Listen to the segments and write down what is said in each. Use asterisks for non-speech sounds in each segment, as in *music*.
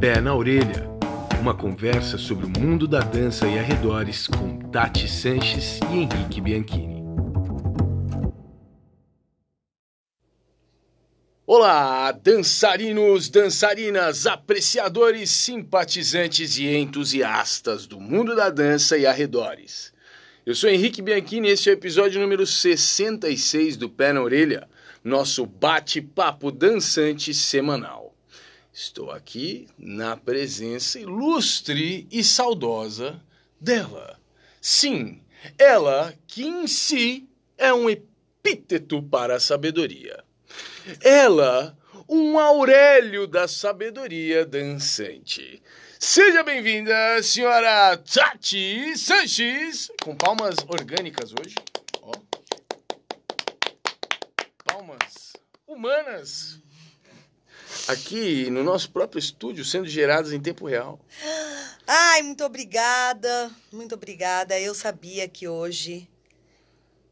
Pé na Orelha uma conversa sobre o mundo da dança e arredores com Tati Sanches e Henrique Bianchini. Olá, dançarinos, dançarinas, apreciadores, simpatizantes e entusiastas do mundo da dança e arredores. Eu sou Henrique Bianchini e este é o episódio número 66 do Pé na Orelha, nosso bate-papo dançante semanal. Estou aqui na presença ilustre e saudosa dela. Sim, ela que em si é um epíteto para a sabedoria. Ela, um Aurélio da sabedoria dançante. Seja bem-vinda, senhora Tati Sanches, com palmas orgânicas hoje. Ó. Palmas humanas. Aqui no nosso próprio estúdio, sendo geradas em tempo real. Ai, muito obrigada, muito obrigada. Eu sabia que hoje,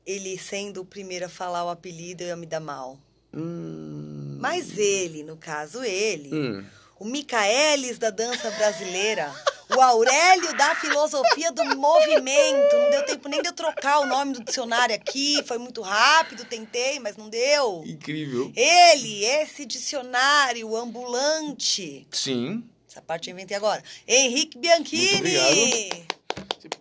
ele sendo o primeiro a falar o apelido, eu ia me dar mal. Hum. Mas ele, no caso ele, Hum. o Micaelis da dança brasileira, o Aurélio da filosofia do movimento. Não deu tempo nem de eu trocar o nome do dicionário aqui, foi muito rápido, tentei, mas não deu. Incrível. Ele, esse dicionário ambulante. Sim. Essa parte eu inventei agora. Henrique Bianchini. Muito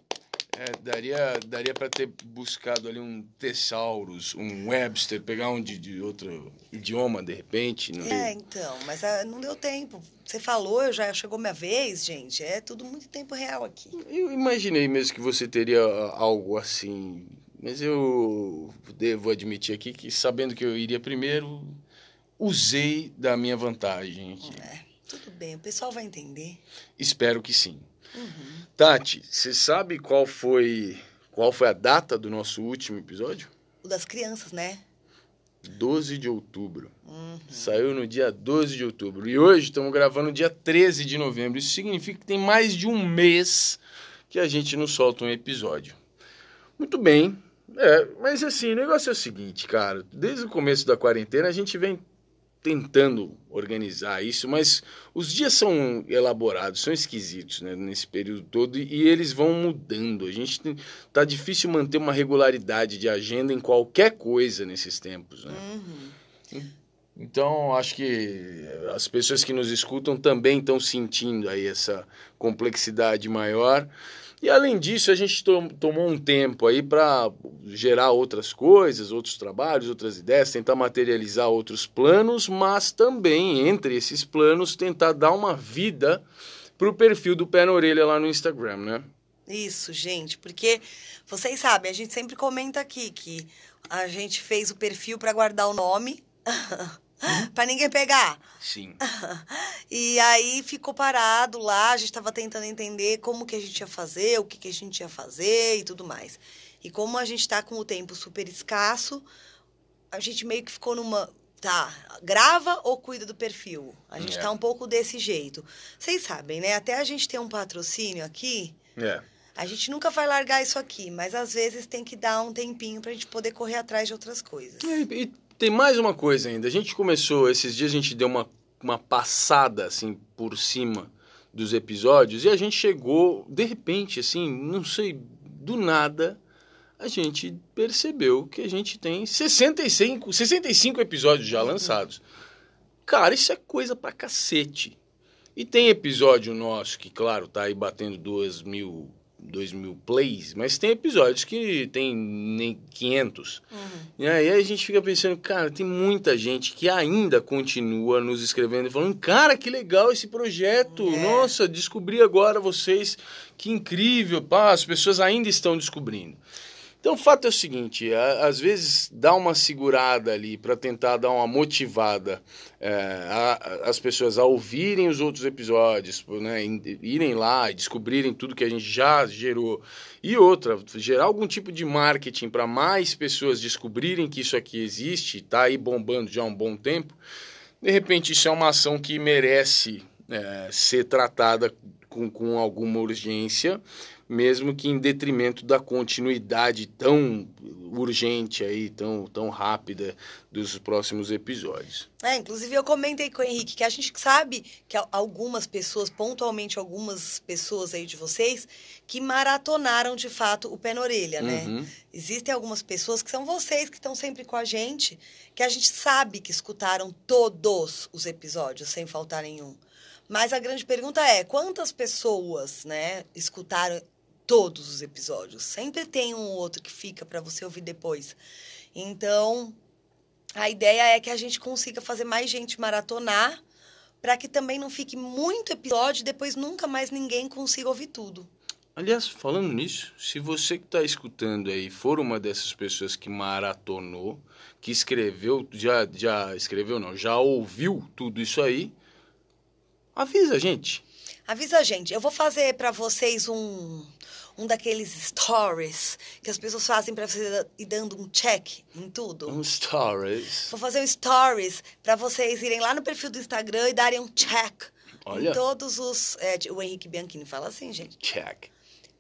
É, daria daria para ter buscado ali um Thesaurus, um Webster, pegar um de, de outro idioma de repente. Não É, então, mas ah, não deu tempo. Você falou, já chegou minha vez, gente. É tudo muito em tempo real aqui. Eu imaginei mesmo que você teria algo assim, mas eu devo admitir aqui que sabendo que eu iria primeiro, usei da minha vantagem aqui. É, tudo bem, o pessoal vai entender. Espero que sim. Uhum. Tati, você sabe qual foi qual foi a data do nosso último episódio? O das crianças, né? 12 de outubro. Uhum. Saiu no dia 12 de outubro. E hoje estamos gravando no dia 13 de novembro. Isso significa que tem mais de um mês que a gente não solta um episódio. Muito bem. É, mas assim, o negócio é o seguinte, cara. Desde o começo da quarentena a gente vem tentando organizar isso, mas os dias são elaborados, são esquisitos, né, nesse período todo e eles vão mudando. A gente tem, tá difícil manter uma regularidade de agenda em qualquer coisa nesses tempos, né? Uhum. Então, acho que as pessoas que nos escutam também estão sentindo aí essa complexidade maior. E além disso, a gente to tomou um tempo aí para gerar outras coisas, outros trabalhos, outras ideias, tentar materializar outros planos, mas também entre esses planos tentar dar uma vida pro perfil do Pé na Orelha lá no Instagram, né? Isso, gente, porque vocês sabem, a gente sempre comenta aqui que a gente fez o perfil para guardar o nome. *laughs* para ninguém pegar. Sim. *laughs* E aí ficou parado lá, a gente estava tentando entender como que a gente ia fazer, o que, que a gente ia fazer e tudo mais. E como a gente está com o tempo super escasso, a gente meio que ficou numa. Tá, grava ou cuida do perfil? A gente É. tá um pouco desse jeito. Vocês sabem, né? Até a gente ter um patrocínio aqui, É. a gente nunca vai largar isso aqui, mas às vezes tem que dar um tempinho pra gente poder correr atrás de outras coisas. E, e tem mais uma coisa ainda. A gente começou, esses dias a gente deu uma, uma passada, assim, por cima dos episódios e a gente chegou, de repente, assim, não sei, do nada, a gente percebeu que a gente tem 65, 65 episódios já lançados. Cara, isso é coisa pra cacete. E tem episódio nosso que, claro, tá aí batendo duas mil, dois mil plays, mas tem episódios que tem nem 500. Uhum. E aí a gente fica pensando, cara, tem muita gente que ainda continua nos escrevendo e falando, cara, que legal esse projeto. É. Nossa, descobri agora vocês, que incrível. Pá, as pessoas ainda estão descobrindo. Então o fato é o seguinte, a- às vezes dá uma segurada ali para tentar dar uma motivada é, a- as pessoas a ouvirem os outros episódios, né, em- irem lá e descobrirem tudo que a gente já gerou. E outra, gerar algum tipo de marketing para mais pessoas descobrirem que isso aqui existe, está aí bombando já há um bom tempo. De repente, isso é uma ação que merece é, ser tratada com, com alguma urgência, mesmo que em detrimento da continuidade tão urgente aí, tão, tão rápida dos próximos episódios. É, inclusive eu comentei com o Henrique que a gente sabe que algumas pessoas, pontualmente algumas pessoas aí de vocês, que maratonaram de fato o pé na orelha, né? Uhum. Existem algumas pessoas que são vocês que estão sempre com a gente, que a gente sabe que escutaram todos os episódios, sem faltar nenhum. Mas a grande pergunta é: quantas pessoas, né, escutaram todos os episódios? Sempre tem um ou outro que fica para você ouvir depois. Então, a ideia é que a gente consiga fazer mais gente maratonar para que também não fique muito episódio e depois nunca mais ninguém consiga ouvir tudo. Aliás, falando nisso, se você que está escutando aí for uma dessas pessoas que maratonou, que escreveu, já, já escreveu não, já ouviu tudo isso aí, Avisa a gente. Avisa a gente. Eu vou fazer para vocês um, um daqueles stories que as pessoas fazem para você ir dando um check em tudo. Um stories. Vou fazer um stories para vocês irem lá no perfil do Instagram e darem um check Olha. em todos os. É, o Henrique Bianchini fala assim, gente. Check.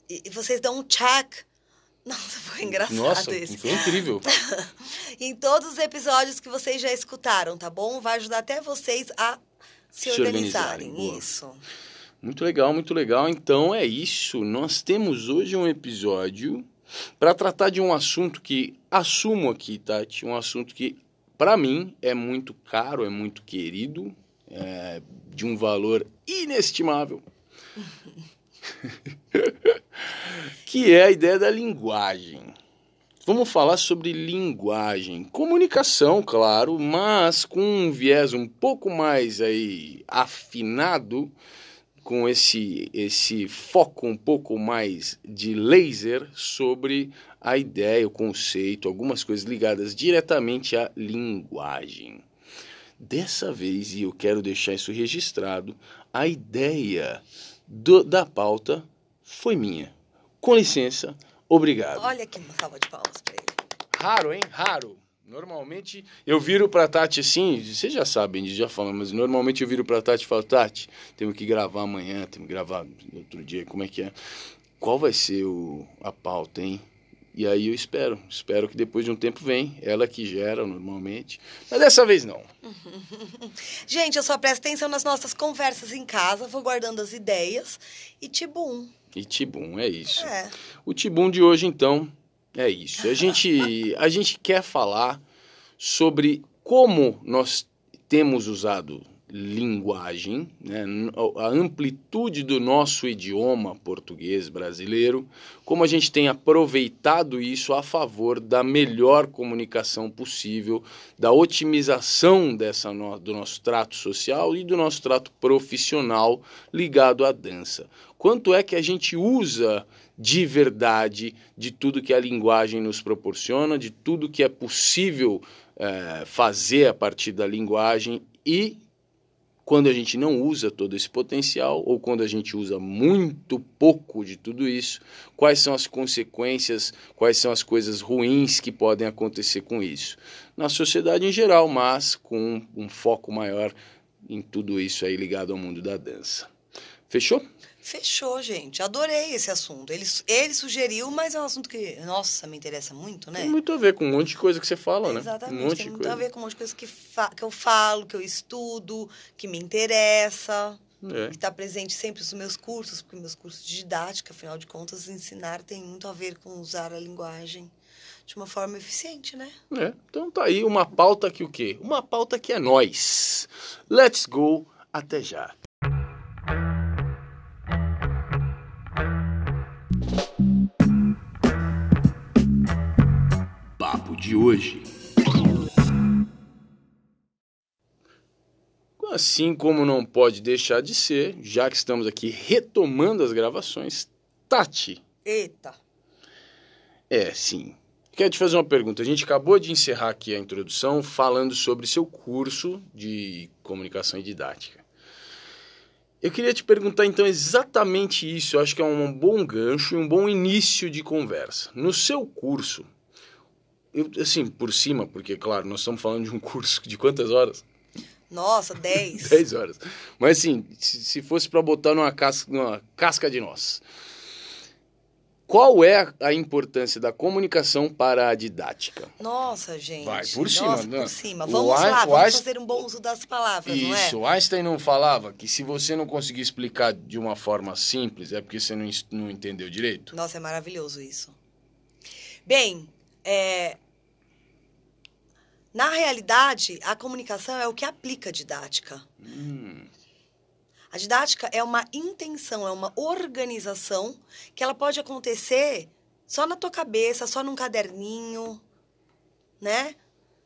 E, e vocês dão um check. Nossa, foi engraçado Nossa, esse. foi incrível. *laughs* em todos os episódios que vocês já escutaram, tá bom? Vai ajudar até vocês a se, se organizarem. organizarem. Isso. Muito legal, muito legal. Então é isso. Nós temos hoje um episódio para tratar de um assunto que assumo aqui, Tati, um assunto que para mim é muito caro, é muito querido, é de um valor inestimável. *laughs* que é a ideia da linguagem. Vamos falar sobre linguagem, comunicação, claro, mas com um viés um pouco mais aí afinado, com esse esse foco um pouco mais de laser sobre a ideia, o conceito, algumas coisas ligadas diretamente à linguagem. Dessa vez, e eu quero deixar isso registrado, a ideia do, da pauta foi minha. Com licença, Obrigado. Olha que uma salva de palmas pra ele. Raro, hein? Raro. Normalmente eu viro pra Tati assim, vocês já sabem, já falamos, mas normalmente eu viro pra Tati e falo, Tati, temos que gravar amanhã, temos que gravar outro dia, como é que é? Qual vai ser o, a pauta, hein? E aí eu espero, espero que depois de um tempo vem, ela que gera normalmente, mas dessa vez não. *laughs* Gente, eu só presto atenção nas nossas conversas em casa, vou guardando as ideias e tibum. E tibum, é isso. É. O tibum de hoje, então, é isso. A gente, a gente quer falar sobre como nós temos usado linguagem, né, a amplitude do nosso idioma português brasileiro, como a gente tem aproveitado isso a favor da melhor comunicação possível, da otimização dessa no, do nosso trato social e do nosso trato profissional ligado à dança. Quanto é que a gente usa de verdade de tudo que a linguagem nos proporciona, de tudo que é possível é, fazer a partir da linguagem e quando a gente não usa todo esse potencial ou quando a gente usa muito pouco de tudo isso, quais são as consequências, quais são as coisas ruins que podem acontecer com isso. Na sociedade em geral, mas com um foco maior em tudo isso aí ligado ao mundo da dança. Fechou? Fechou, gente. Adorei esse assunto. Ele, ele sugeriu, mas é um assunto que, nossa, me interessa muito, né? Tem muito a ver com um monte de coisa que você fala, né? Exatamente. Um monte tem de muito coisa. a ver com um monte de coisa que, que eu falo, que eu estudo, que me interessa. É. Que está presente sempre nos meus cursos, porque meus cursos de didática, afinal de contas, ensinar tem muito a ver com usar a linguagem de uma forma eficiente, né? É. Então tá aí uma pauta que o quê? Uma pauta que é nós. Let's go. Até já. De hoje. Assim como não pode deixar de ser, já que estamos aqui retomando as gravações, Tati. Eita. É, sim. Quero te fazer uma pergunta. A gente acabou de encerrar aqui a introdução falando sobre seu curso de comunicação e didática. Eu queria te perguntar então exatamente isso. Eu acho que é um bom gancho e um bom início de conversa. No seu curso, eu, assim, por cima, porque, claro, nós estamos falando de um curso de quantas horas? Nossa, 10. 10 *laughs* horas. Mas, assim, se, se fosse para botar numa casca, numa casca de nós. Qual é a importância da comunicação para a didática? Nossa, gente. Vai, por cima, Nossa, né? por cima. Vamos Ein- lá, vamos Einstein- fazer um bom uso das palavras, não é? Isso, Einstein não falava que se você não conseguir explicar de uma forma simples é porque você não, não entendeu direito? Nossa, é maravilhoso isso. Bem, é, na realidade, a comunicação é o que aplica a didática. Hum, A didática é uma intenção, é uma organização que ela pode acontecer só na tua cabeça, só num caderninho, né?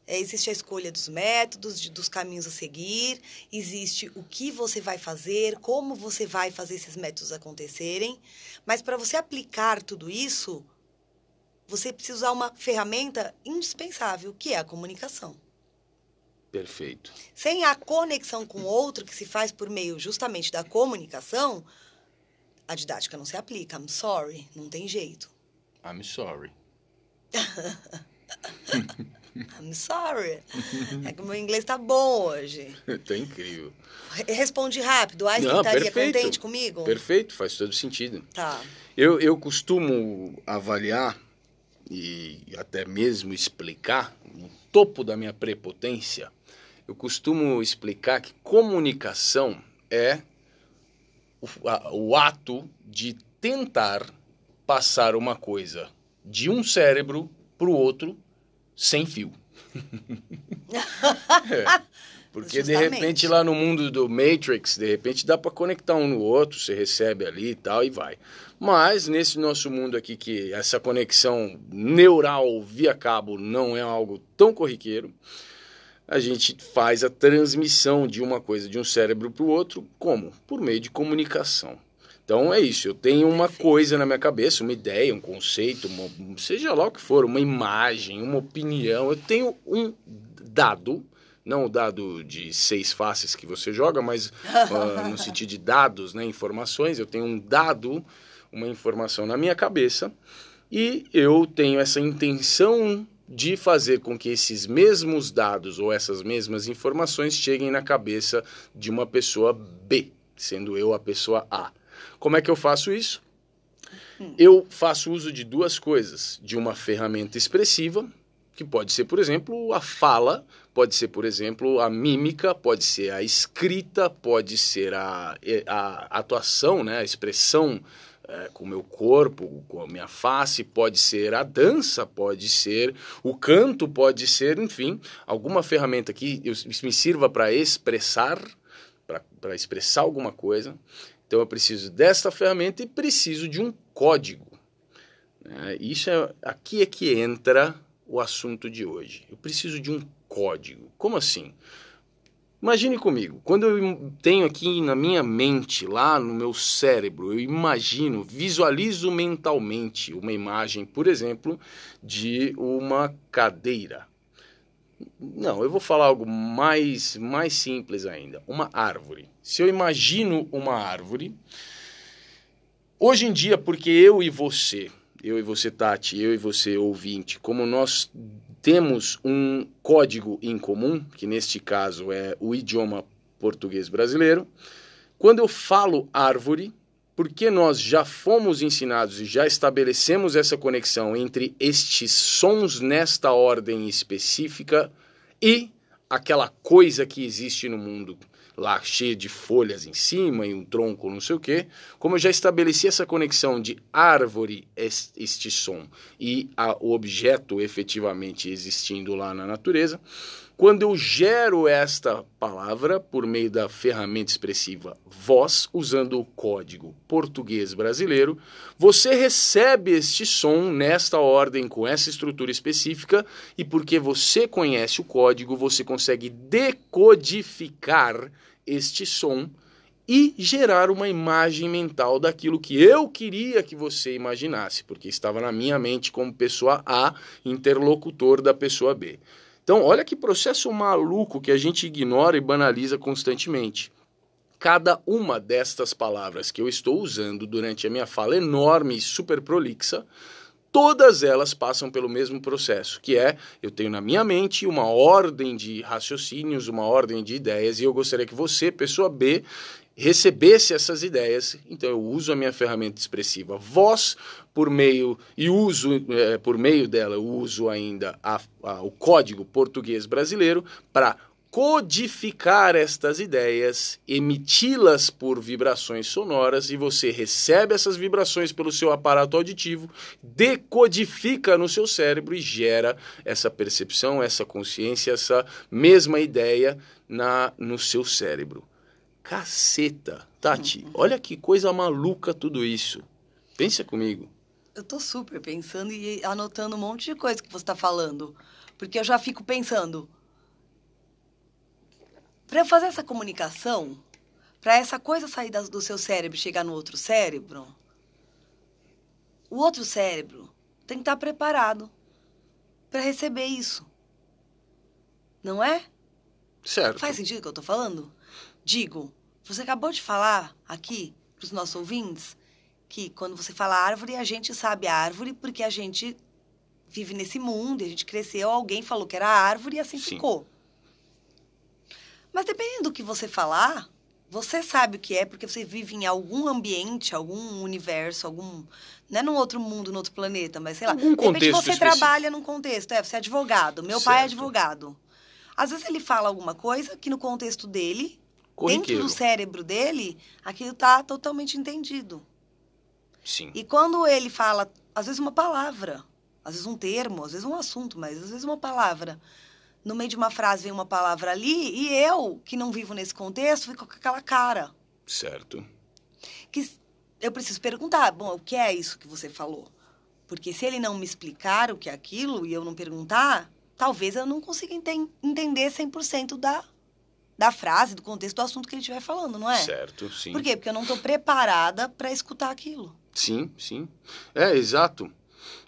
É, existe a escolha dos métodos, de- dos caminhos a seguir, existe o que você vai fazer, como você vai fazer esses métodos acontecerem. Mas para você aplicar tudo isso, você precisa usar uma ferramenta indispensável, que é a comunicação. perfeito. Sem a conexão com o outro, que se faz por meio justamente da comunicação, a didática não se aplica. I'm sorry, não tem jeito. I'm sorry. *laughs* I'm sorry. É que o meu inglês tá bom hoje. *laughs* tá incrível. Re- Responde rápido. Não, estaria perfeito. contente comigo? Perfeito, faz todo sentido. Tá. Eu, eu costumo avaliar e até mesmo explicar, no topo da minha prepotência, eu costumo explicar que comunicação é o, a- o ato de tentar passar uma coisa de um cérebro para o outro sem fio. *laughs* É, Porque de Justamente. repente lá no mundo do Matrix, de repente dá para conectar um no outro, você recebe ali e tal e vai. Mas nesse nosso mundo aqui que essa conexão neural via cabo não é algo tão corriqueiro, a gente faz a transmissão de uma coisa de um cérebro para o outro, como? Por meio de comunicação. Então é isso, eu tenho uma coisa na minha cabeça, uma ideia, um conceito, uma- seja lá o que for, uma imagem, uma opinião, eu tenho um dado, não o dado de seis faces que você joga, mas ah, no *laughs* sentido de dados, né, informações, eu tenho um dado, uma informação na minha cabeça e eu tenho essa intenção de fazer com que esses mesmos dados ou essas mesmas informações cheguem na cabeça de uma pessoa B, sendo eu a pessoa A. Como é que eu faço isso? Eu faço uso de duas coisas: de uma ferramenta expressiva, que pode ser, por exemplo, a fala, pode ser, por exemplo, a mímica, pode ser a escrita, pode ser a, a atuação, né, a expressão é, com o meu corpo, com a minha face, pode ser a dança, pode ser o canto, pode ser, enfim, alguma ferramenta que eu, me sirva para expressar, para expressar alguma coisa. Então eu preciso desta ferramenta e preciso de um código. né? Isso é aqui é que entra o assunto de hoje. Eu preciso de um código. Como assim? Imagine comigo, quando eu tenho aqui na minha mente, lá no meu cérebro, eu imagino, visualizo mentalmente uma imagem, por exemplo, de uma cadeira. Não, eu vou falar algo mais, mais simples ainda. Uma árvore. Se eu imagino uma árvore, hoje em dia, porque eu e você, eu e você, Tati, eu e você, ouvinte, como nós temos um código em comum, que neste caso é o idioma português brasileiro, quando eu falo árvore, porque nós já fomos ensinados e já estabelecemos essa conexão entre estes sons nesta ordem específica e aquela coisa que existe no mundo lá cheia de folhas em cima e um tronco não sei o que, como eu já estabeleci essa conexão de árvore es- este som e a- o objeto efetivamente existindo lá na natureza, quando eu gero esta palavra por meio da ferramenta expressiva voz, usando o código português brasileiro, você recebe este som nesta ordem, com essa estrutura específica, e porque você conhece o código, você consegue decodificar este som e gerar uma imagem mental daquilo que eu queria que você imaginasse, porque estava na minha mente como pessoa A, interlocutor da pessoa B. Então, olha que processo maluco que a gente ignora e banaliza constantemente. Cada uma destas palavras que eu estou usando durante a minha fala enorme e super prolixa, todas elas passam pelo mesmo processo, que é eu tenho na minha mente uma ordem de raciocínios, uma ordem de ideias, e eu gostaria que você, pessoa B, recebesse essas ideias, então eu uso a minha ferramenta expressiva voz por meio e uso é, por meio dela eu uso ainda a, a, o código português brasileiro para codificar estas ideias, emiti-las por vibrações sonoras e você recebe essas vibrações pelo seu aparato auditivo, decodifica no seu cérebro e gera essa percepção, essa consciência, essa mesma ideia na no seu cérebro. Caceta, Tati, uhum. olha que coisa maluca tudo isso. Pensa comigo. Eu tô super pensando e anotando um monte de coisa que você está falando, porque eu já fico pensando, para fazer essa comunicação, para essa coisa sair do seu cérebro e chegar no outro cérebro, o outro cérebro tem que estar preparado para receber isso. Não é? Certo. Faz sentido o que eu estou falando? Digo, você acabou de falar aqui para os nossos ouvintes que quando você fala árvore, a gente sabe árvore porque a gente vive nesse mundo, e a gente cresceu, alguém falou que era árvore e assim Sim. ficou. Mas dependendo do que você falar, você sabe o que é porque você vive em algum ambiente, algum universo, algum. Não é num outro mundo, num outro planeta, mas sei lá. Algum de repente você específico. trabalha num contexto. É, você é advogado. Meu certo. pai é advogado. Às vezes ele fala alguma coisa que no contexto dele, dentro do cérebro dele, aquilo tá totalmente entendido. Sim. E quando ele fala, às vezes uma palavra, às vezes um termo, às vezes um assunto, mas às vezes uma palavra no meio de uma frase vem uma palavra ali e eu, que não vivo nesse contexto, fico com aquela cara. Certo. Que eu preciso perguntar, bom, o que é isso que você falou? Porque se ele não me explicar o que é aquilo e eu não perguntar, talvez eu não consiga enten entender 100% da, da frase, do contexto do assunto que ele estiver falando, não é? Certo, sim. Por quê? Porque eu não estou preparada para escutar aquilo. Sim, sim. É, exato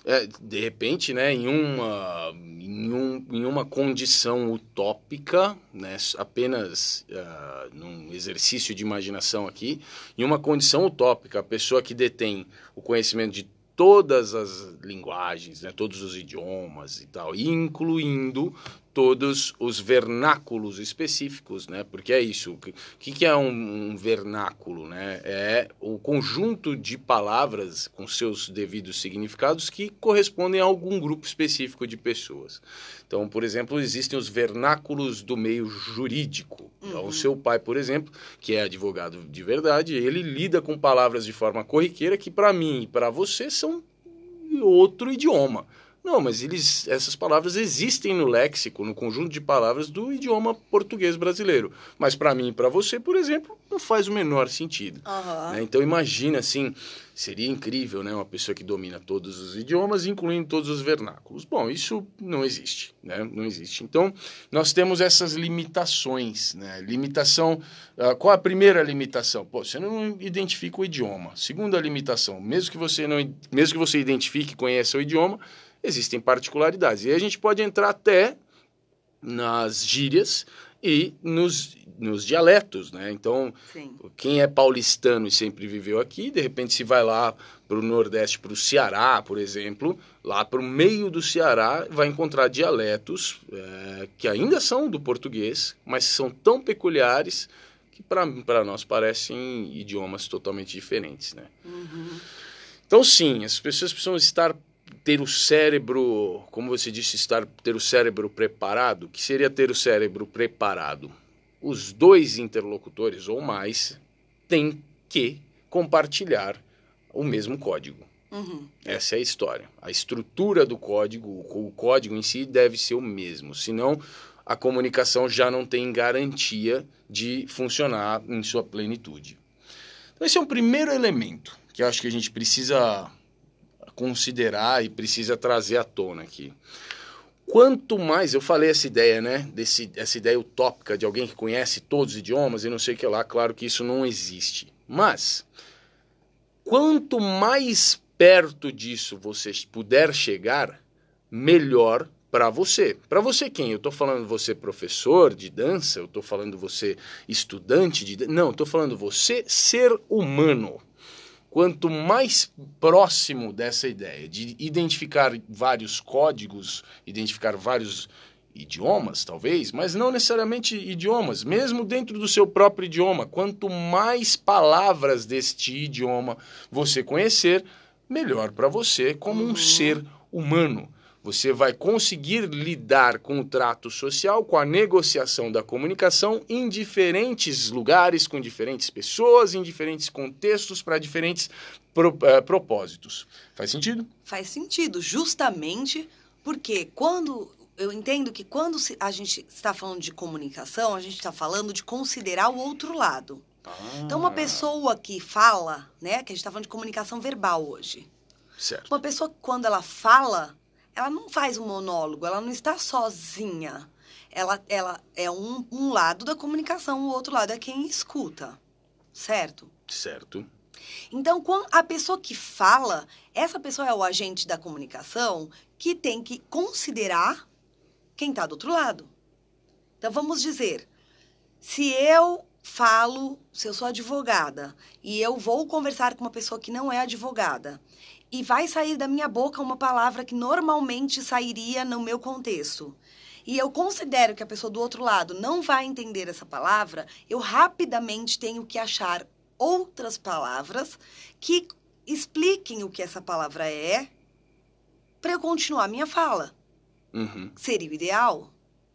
é, de repente, né, em uma, em, um, em uma condição utópica, né, apenas uh, num exercício de imaginação aqui, em uma condição utópica, a pessoa que detém o conhecimento de todas as linguagens, né, todos os idiomas e tal, incluindo todos os vernáculos específicos, né? Porque é isso. O que, que é um, um, vernáculo, né? É o conjunto de palavras com seus devidos significados que correspondem a algum grupo específico de pessoas. Então, por exemplo, existem os vernáculos do meio jurídico. Então, uhum. o seu pai, por exemplo, que é advogado de verdade, ele lida com palavras de forma corriqueira que para mim e para você são outro idioma. Não, mas eles, essas palavras existem no léxico, no conjunto de palavras do idioma português brasileiro. Mas para mim e para você, por exemplo, não faz o menor sentido. Uhum. Né? Então imagina assim, seria incrível, né, uma pessoa que domina todos os idiomas, incluindo todos os vernáculos. Bom, isso não existe, né? Não existe. Então nós temos essas limitações, né? Limitação. Uh, qual a primeira limitação? Pô, você não identifica o idioma. Segunda limitação, mesmo que você não, mesmo que você identifique e conheça o idioma existem particularidades. E a gente pode entrar até nas gírias e nos, nos dialetos, né? Então, Sim. quem é paulistano e sempre viveu aqui, de repente se vai lá para o Nordeste, para o Ceará, por exemplo, lá para o meio do Ceará, vai encontrar dialetos é, que ainda são do português, mas são tão peculiares que para nós parecem idiomas totalmente diferentes, né? Uhum. Então, sim, as pessoas precisam estar ter o cérebro, como você disse, estar ter o cérebro preparado, que seria ter o cérebro preparado? Os dois interlocutores ou mais têm que compartilhar o mesmo código. Uhum. Essa é a história. A estrutura do código, o código em si deve ser o mesmo, senão a comunicação já não tem garantia de funcionar em sua plenitude. Então, esse é um primeiro elemento que eu acho que a gente precisa considerar e precisa trazer à tona aqui. Quanto mais, eu falei essa ideia, né? Desse, essa ideia utópica de alguém que conhece todos os idiomas e não sei o que lá, claro que isso não existe. Mas, quanto mais perto disso você puder chegar, melhor para você. Para você quem? Eu estou falando você professor de dança, eu estou falando você estudante de Não, eu estou falando você ser humano quanto mais próximo dessa ideia de identificar vários códigos, identificar vários idiomas, talvez, mas não necessariamente idiomas, mesmo dentro do seu próprio idioma. Quanto mais palavras deste idioma você conhecer, melhor para você como um uhum. ser humano. Você vai conseguir lidar com o trato social, com a negociação da comunicação em diferentes lugares, com diferentes pessoas, em diferentes contextos, para diferentes pro, uh, propósitos. Faz sentido? Faz sentido, justamente porque quando eu entendo que quando a gente está falando de comunicação, a gente está falando de considerar o outro lado. Ah. Então, uma pessoa que fala, né, que a gente está falando de comunicação verbal hoje. Certo. Uma pessoa, quando ela fala, ela não faz um monólogo, ela não está sozinha. Ela, ela é um, um lado da comunicação, o outro lado é quem escuta. Certo? Certo. Então, quando a pessoa que fala, essa pessoa é o agente da comunicação que tem que considerar quem está do outro lado. Então, vamos dizer, se eu falo, se eu sou advogada e eu vou conversar com uma pessoa que não é advogada e vai sair da minha boca uma palavra que normalmente sairia no meu contexto. E eu considero que a pessoa do outro lado não vai entender essa palavra, eu rapidamente tenho que achar outras palavras que expliquem o que essa palavra é para eu continuar minha fala. Uhum. Seria o ideal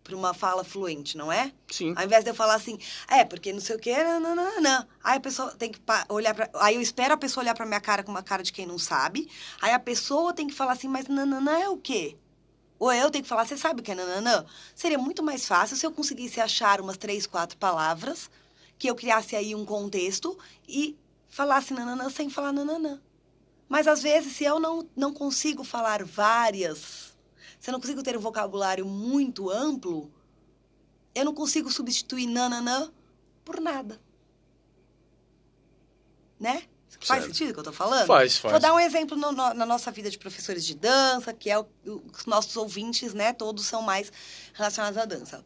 para uma fala fluente, não é? Sim. Ao invés de eu falar assim, é, porque não sei o quê, nananana. Aí a pessoa tem que olhar para. Aí eu espero a pessoa olhar para minha cara com uma cara de quem não sabe. Aí a pessoa tem que falar assim, mas nananã é o quê? Ou eu tenho que falar, você sabe o que é nananã? Seria muito mais fácil se eu conseguisse achar umas três, quatro palavras, que eu criasse aí um contexto e falasse nananã sem falar nananã. Mas às vezes, se eu não, não consigo falar várias se eu não consigo ter um vocabulário muito amplo, eu não consigo substituir nananã por nada. Né? Certo. Faz sentido o que eu tô falando? Faz, faz. Vou dar um exemplo no, no, na nossa vida de professores de dança, que é o, os nossos ouvintes, né? Todos são mais relacionados à dança.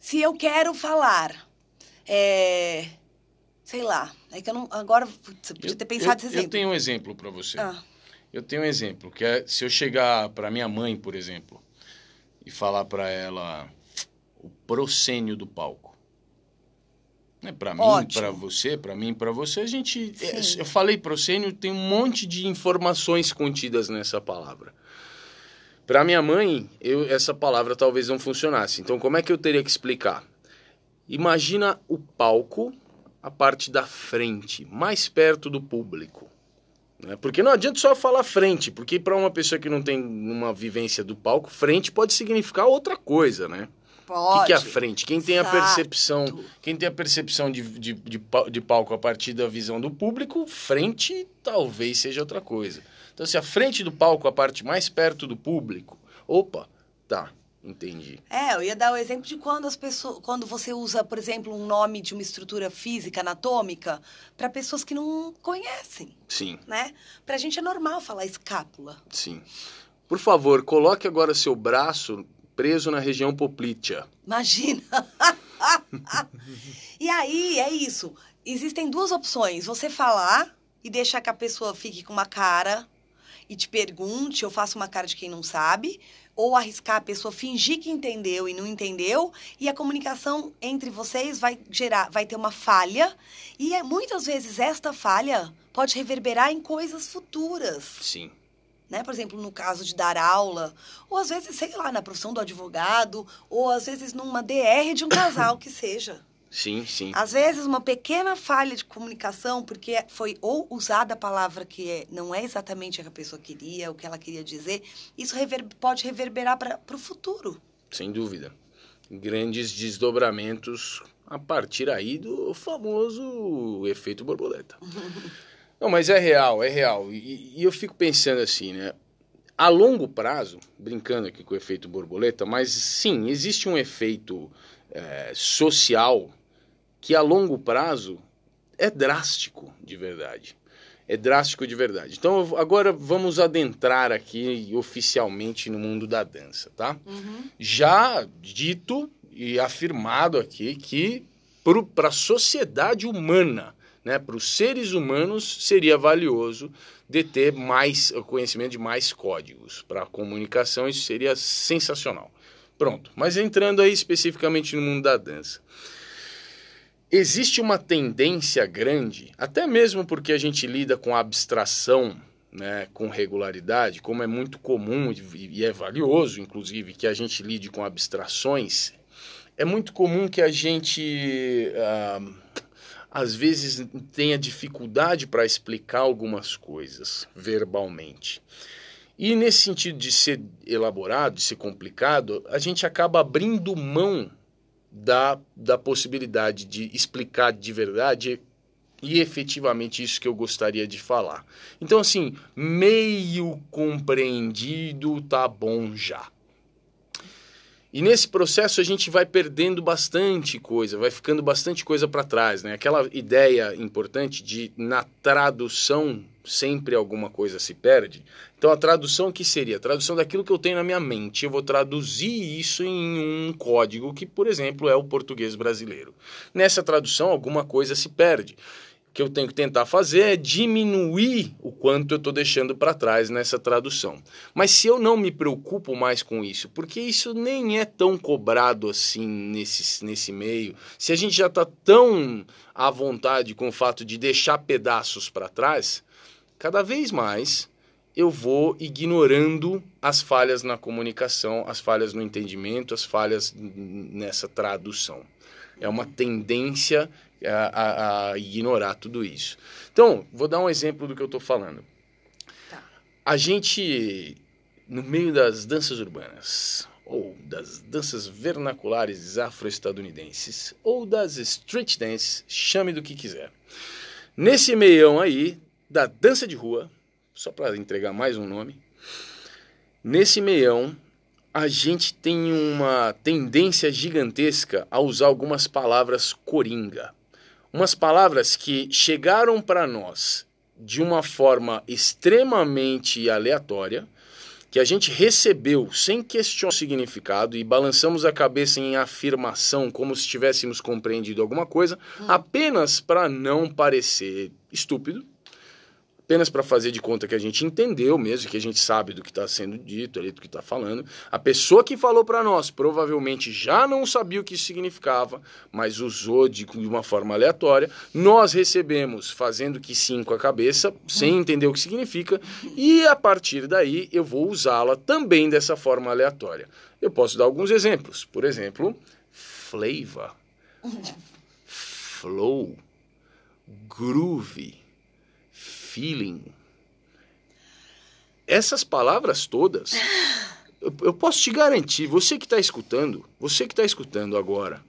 Se eu quero falar, é, sei lá, é que eu não. Agora, você podia ter pensado eu, nesse exemplo. Eu tenho um exemplo para você. Ah. Eu tenho um exemplo, que é se eu chegar para minha mãe, por exemplo, e falar para ela o proscênio do palco. Né? Para mim, para você, para mim, para você, a gente. É, eu falei proscênio, tem um monte de informações contidas nessa palavra. Para minha mãe, eu, essa palavra talvez não funcionasse. Então, como é que eu teria que explicar? Imagina o palco, a parte da frente, mais perto do público. Né? Porque não adianta só falar frente, porque para uma pessoa que não tem uma vivência do palco, frente pode significar outra coisa, né? Pode. O que, que é a frente? Quem tem Exato. a percepção, quem tem a percepção de, de, de, de palco a partir da visão do público, frente talvez seja outra coisa. Então, se a frente do palco, a parte mais perto do público, opa, tá, Entendi. É, eu ia dar o exemplo de quando as pessoas, quando você usa, por exemplo, um nome de uma estrutura física, anatômica, para pessoas que não conhecem. Sim. Né? Pra gente é normal falar escápula. Sim. Por favor, coloque agora seu braço preso na região poplítea. Imagina. *laughs* e aí, é isso. Existem duas opções. Você falar e deixar que a pessoa fique com uma cara e te pergunte, ou faça uma cara de quem não sabe, ou arriscar a pessoa fingir que entendeu e não entendeu, e a comunicação entre vocês vai gerar, vai ter uma falha, e é, muitas vezes esta falha pode reverberar em coisas futuras. Sim. Né? Por exemplo, no caso de dar aula, ou às vezes, sei lá, na profissão do advogado, ou às vezes numa DR de um casal que seja. Sim, sim. Às vezes, uma pequena falha de comunicação, porque foi ou usada a palavra que é, não é exatamente a que a pessoa queria, o que ela queria dizer, isso rever, pode reverberar para o futuro. Sem dúvida. Grandes desdobramentos a partir aí do famoso efeito borboleta. *laughs* não, mas é real, é real. E, e eu fico pensando assim, né? A longo prazo, brincando aqui com o efeito borboleta, mas sim, existe um efeito é, social que a longo prazo é drástico de verdade. É drástico de verdade. Então, agora vamos adentrar aqui oficialmente no mundo da dança, tá? Uhum. Já dito e afirmado aqui que para a sociedade humana Né? Para os seres humanos seria valioso de ter mais conhecimento de mais códigos. Para a comunicação isso seria sensacional. Pronto. Mas entrando aí especificamente no mundo da dança. Existe uma tendência grande, até mesmo porque a gente lida com abstração, né, com regularidade, como é muito comum e é valioso, inclusive, que a gente lide com abstrações, é muito comum que a gente ah, às vezes tenha dificuldade para explicar algumas coisas verbalmente. E nesse sentido de ser elaborado, de ser complicado, a gente acaba abrindo mão da, da possibilidade de explicar de verdade e efetivamente isso que eu gostaria de falar. Então, assim, meio compreendido tá bom já. E nesse processo a gente vai perdendo bastante coisa, vai ficando bastante coisa para trás, né? Aquela ideia importante de na tradução sempre alguma coisa se perde. Então a tradução que seria? A tradução daquilo que eu tenho na minha mente. Eu vou traduzir isso em um código que, por exemplo, é o português brasileiro. Nessa tradução alguma coisa se perde que eu tenho que tentar fazer é diminuir o quanto eu estou deixando para trás nessa tradução. Mas se eu não me preocupo mais com isso, porque isso nem é tão cobrado assim nesse, nesse meio, se a gente já está tão à vontade com o fato de deixar pedaços para trás, cada vez mais eu vou ignorando as falhas na comunicação, as falhas no entendimento, as falhas nessa tradução. É uma tendência a, a, a ignorar tudo isso. Então, vou dar um exemplo do que eu estou falando. Tá. A gente, no meio das danças urbanas, ou das danças vernaculares afro-estadunidenses, ou das street dance, chame do que quiser. Nesse meião aí, da dança de rua, só para entregar mais um nome, nesse meião a gente tem uma tendência gigantesca a usar algumas palavras coringa umas palavras que chegaram para nós de uma forma extremamente aleatória, que a gente recebeu sem questionar o significado e balançamos a cabeça em afirmação como se tivéssemos compreendido alguma coisa, hum. apenas para não parecer estúpido apenas para fazer de conta que a gente entendeu mesmo, que a gente sabe do que está sendo dito ali, do que está falando. A pessoa que falou para nós provavelmente já não sabia o que isso significava, mas usou de, de uma forma aleatória. Nós recebemos fazendo que sim com a cabeça, sem entender o que significa, e a partir daí eu vou usá-la também dessa forma aleatória. Eu posso dar alguns exemplos. Por exemplo, flavor, *laughs* flow, groove feeling. Essas palavras todas, eu, eu posso te garantir, você que está escutando, você que está escutando agora,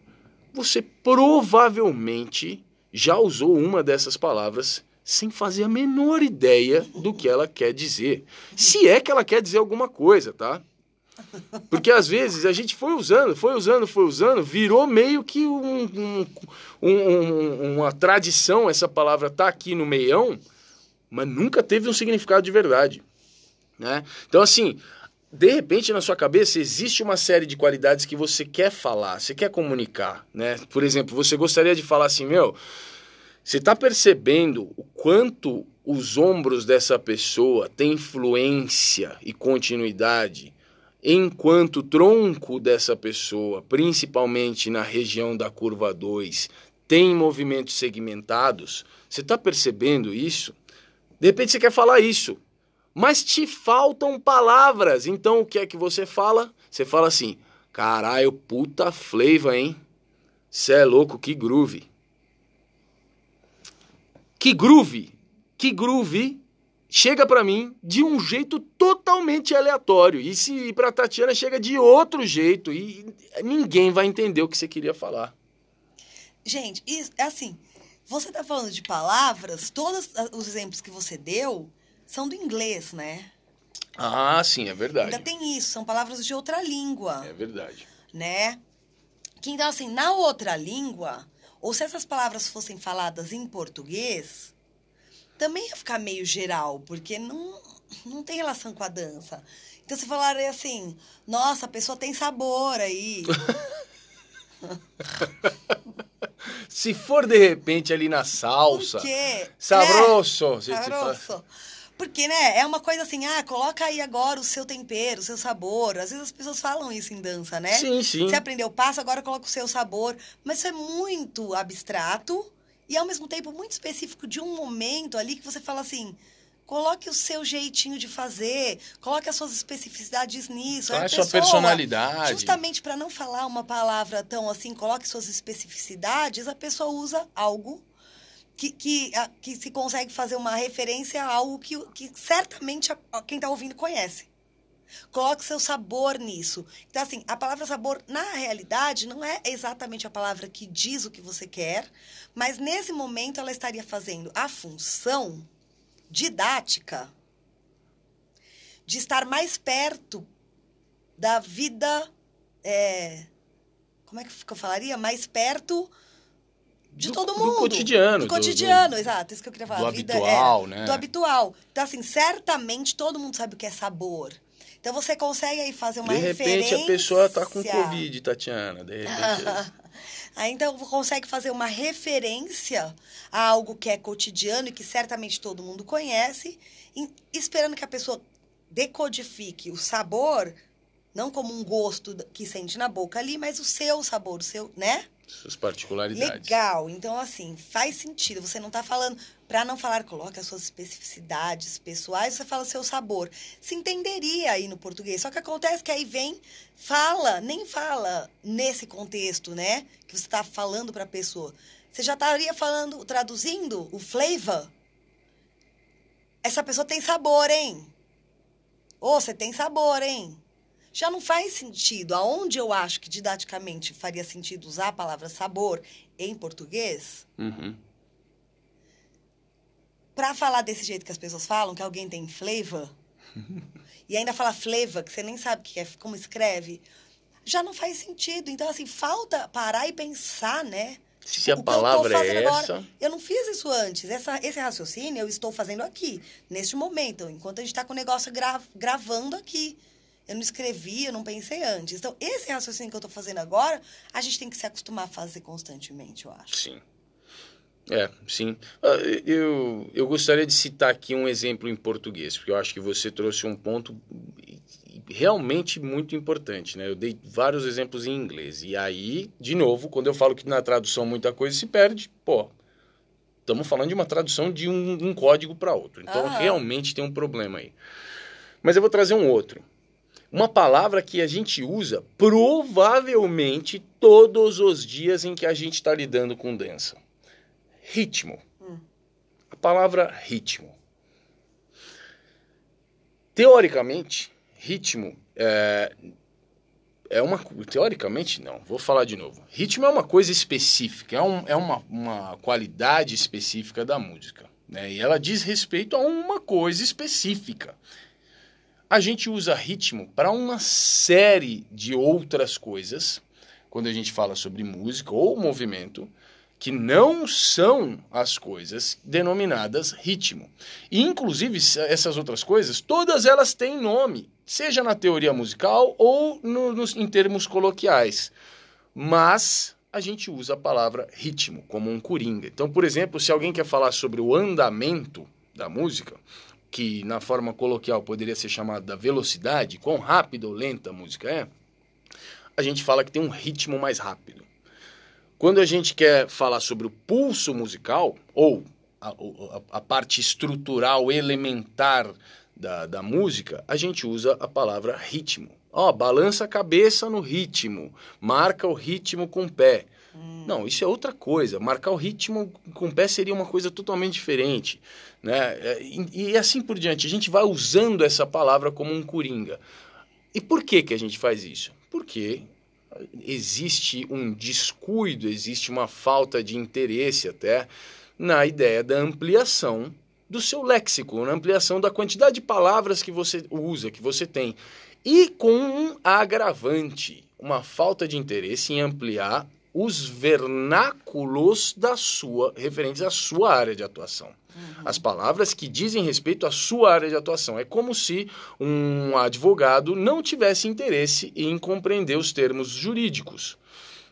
você provavelmente já usou uma dessas palavras sem fazer a menor ideia do que ela quer dizer. Se é que ela quer dizer alguma coisa, tá? Porque às vezes a gente foi usando, foi usando, foi usando, virou meio que um, um, um, uma tradição essa palavra tá aqui no meião mas nunca teve um significado de verdade. Né? Então, assim, de repente na sua cabeça existe uma série de qualidades que você quer falar, você quer comunicar. Né? Por exemplo, você gostaria de falar assim, meu, você está percebendo o quanto os ombros dessa pessoa têm influência e continuidade, enquanto o tronco dessa pessoa, principalmente na região da curva 2, tem movimentos segmentados. Você está percebendo isso? De repente você quer falar isso, mas te faltam palavras. Então o que é que você fala? Você fala assim: caralho, puta flavor, hein? Cê é louco, que groove. Que groove, que groove chega para mim de um jeito totalmente aleatório. E se para Tatiana chega de outro jeito e ninguém vai entender o que você queria falar. Gente, isso, é assim, você está falando de palavras, todos os exemplos que você deu são do inglês, né? Ah, sim, é verdade. Ainda tem isso, são palavras de outra língua. É verdade. Né? Que então, assim, na outra língua, ou se essas palavras fossem faladas em português, também ia ficar meio geral, porque não, não tem relação com a dança. Então, você falaria assim, nossa, a pessoa tem sabor aí. *laughs* *laughs* Se for de repente ali na salsa. Por quê? Sabroso. É, sabroso. Porque, né, é uma coisa assim, ah, coloca aí agora o seu tempero, o seu sabor. Às vezes as pessoas falam isso em dança, né? Sim, sim. Você aprendeu o passo, agora coloca o seu sabor. Mas isso é muito abstrato e, ao mesmo tempo, muito específico de um momento ali que você fala assim, Coloque o seu jeitinho de fazer, coloque as suas especificidades nisso. É a sua personalidade? Justamente para não falar uma palavra tão assim, coloque suas especificidades, a pessoa usa algo que, que, que se consegue fazer uma referência a algo que, que certamente a, quem está ouvindo conhece. Coloque seu sabor nisso. Então, assim, a palavra sabor, na realidade, não é exatamente a palavra que diz o que você quer, mas nesse momento ela estaria fazendo a função didática de estar mais perto da vida. É, como é que eu falaria? Mais perto de do, todo mundo. Do cotidiano. Do cotidiano, do, exato. Isso que eu queria falar. Do vida, habitual, é, né? Do habitual. Então, assim, certamente todo mundo sabe o que é sabor. Então, você consegue aí fazer uma referência... De repente, a pessoa tá com Covid, Tatiana. De repente... *laughs* Aí, então, consegue fazer uma referência a algo que é cotidiano e que certamente todo mundo conhece, esperando que a pessoa decodifique o sabor, não como um gosto que sente na boca ali, mas o seu sabor, o seu, né? Suas particularidades. Legal. Então, assim, faz sentido. Você não está falando, para não falar, coloque as suas especificidades pessoais, você fala seu sabor. Se entenderia aí no português. Só que acontece que aí vem, fala, nem fala nesse contexto, né? Que você está falando para a pessoa. Você já estaria falando, traduzindo o flavor. Essa pessoa tem sabor, hein? Ou oh, você tem sabor, hein? já não faz sentido. Aonde eu acho que didaticamente faria sentido usar a palavra sabor em português, uhum. Para falar desse jeito que as pessoas falam, que alguém tem flavor, *laughs* e ainda fala flavor, que você nem sabe que é, como escreve, já não faz sentido. Então, assim, falta parar e pensar, né? Se a palavra é essa. Agora, eu não fiz isso antes. Essa, esse raciocínio eu estou fazendo aqui, neste momento, enquanto a gente está com o negócio gra, gravando aqui. Eu não escrevi, eu não pensei antes. Então, esse raciocínio que eu estou fazendo agora, a gente tem que se acostumar a fazer constantemente, eu acho. Sim. É, sim. Ah, eu, eu gostaria de citar aqui um exemplo em português, porque eu acho que você trouxe um ponto realmente muito importante, né? Eu dei vários exemplos em inglês. E aí, de novo, quando eu falo que na tradução muita coisa se perde, pô, estamos falando de uma tradução de um, um código para outro. Então, realmente tem um problema aí. Mas eu vou trazer um outro. Uma palavra que a gente usa provavelmente todos os dias em que a gente está lidando com dança. Ritmo. Hum. A palavra ritmo. Teoricamente, ritmo é, é uma. Teoricamente, não, vou falar de novo. Ritmo é uma coisa específica, é, um, é uma, uma qualidade específica da música. Né? E ela diz respeito a uma coisa específica. A gente usa ritmo para uma série de outras coisas, quando a gente fala sobre música ou movimento, que não são as coisas denominadas ritmo. E, inclusive, essas outras coisas, todas elas têm nome, seja na teoria musical ou no, nos, em termos coloquiais. Mas a gente usa a palavra ritmo como um coringa. Então, por exemplo, se alguém quer falar sobre o andamento da música, que na forma coloquial poderia ser chamada da velocidade, quão rápida ou lenta a música é, a gente fala que tem um ritmo mais rápido. Quando a gente quer falar sobre o pulso musical, ou a, a, a parte estrutural, elementar da, da música, a gente usa a palavra ritmo. Ó, oh, balança a cabeça no ritmo, marca o ritmo com o pé. Hum. Não, isso é outra coisa. Marcar o ritmo com o pé seria uma coisa totalmente diferente. Né? É, e, e assim por diante. A gente vai usando essa palavra como um coringa. E por que, que a gente faz isso? Porque existe um descuido, existe uma falta de interesse até na ideia da ampliação do seu léxico, na ampliação da quantidade de palavras que você usa, que você tem. E com um agravante, uma falta de interesse em ampliar os vernáculos da sua, referentes à sua área de atuação. Uhum. As palavras que dizem respeito à sua área de atuação. É como se um advogado não tivesse interesse em compreender os termos jurídicos.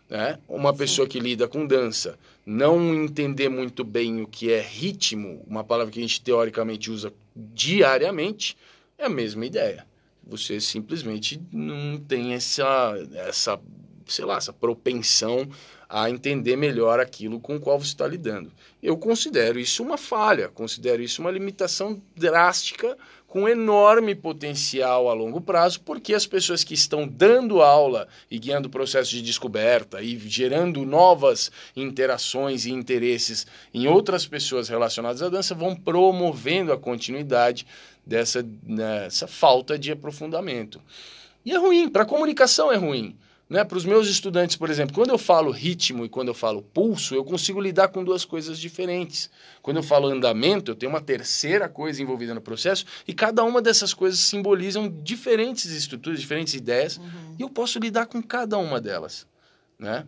Né? Uma pessoa que lida com dança não entender muito bem o que é ritmo, uma palavra que a gente teoricamente usa diariamente, é a mesma ideia. Você simplesmente não tem essa, essa sei lá, essa propensão a entender melhor aquilo com o qual você está lidando. Eu considero isso uma falha, considero isso uma limitação drástica com enorme potencial a longo prazo, porque as pessoas que estão dando aula e guiando o processo de descoberta e gerando novas interações e interesses em outras pessoas relacionadas à dança vão promovendo a continuidade dessa, dessa falta de aprofundamento. E é ruim, para a comunicação é ruim. Né? Para os meus estudantes, por exemplo, quando eu falo ritmo e quando eu falo pulso, eu consigo lidar com duas coisas diferentes. Quando eu falo andamento, eu tenho uma terceira coisa envolvida no processo e cada uma dessas coisas simbolizam diferentes estruturas, diferentes ideias uhum. e eu posso lidar com cada uma delas. Né?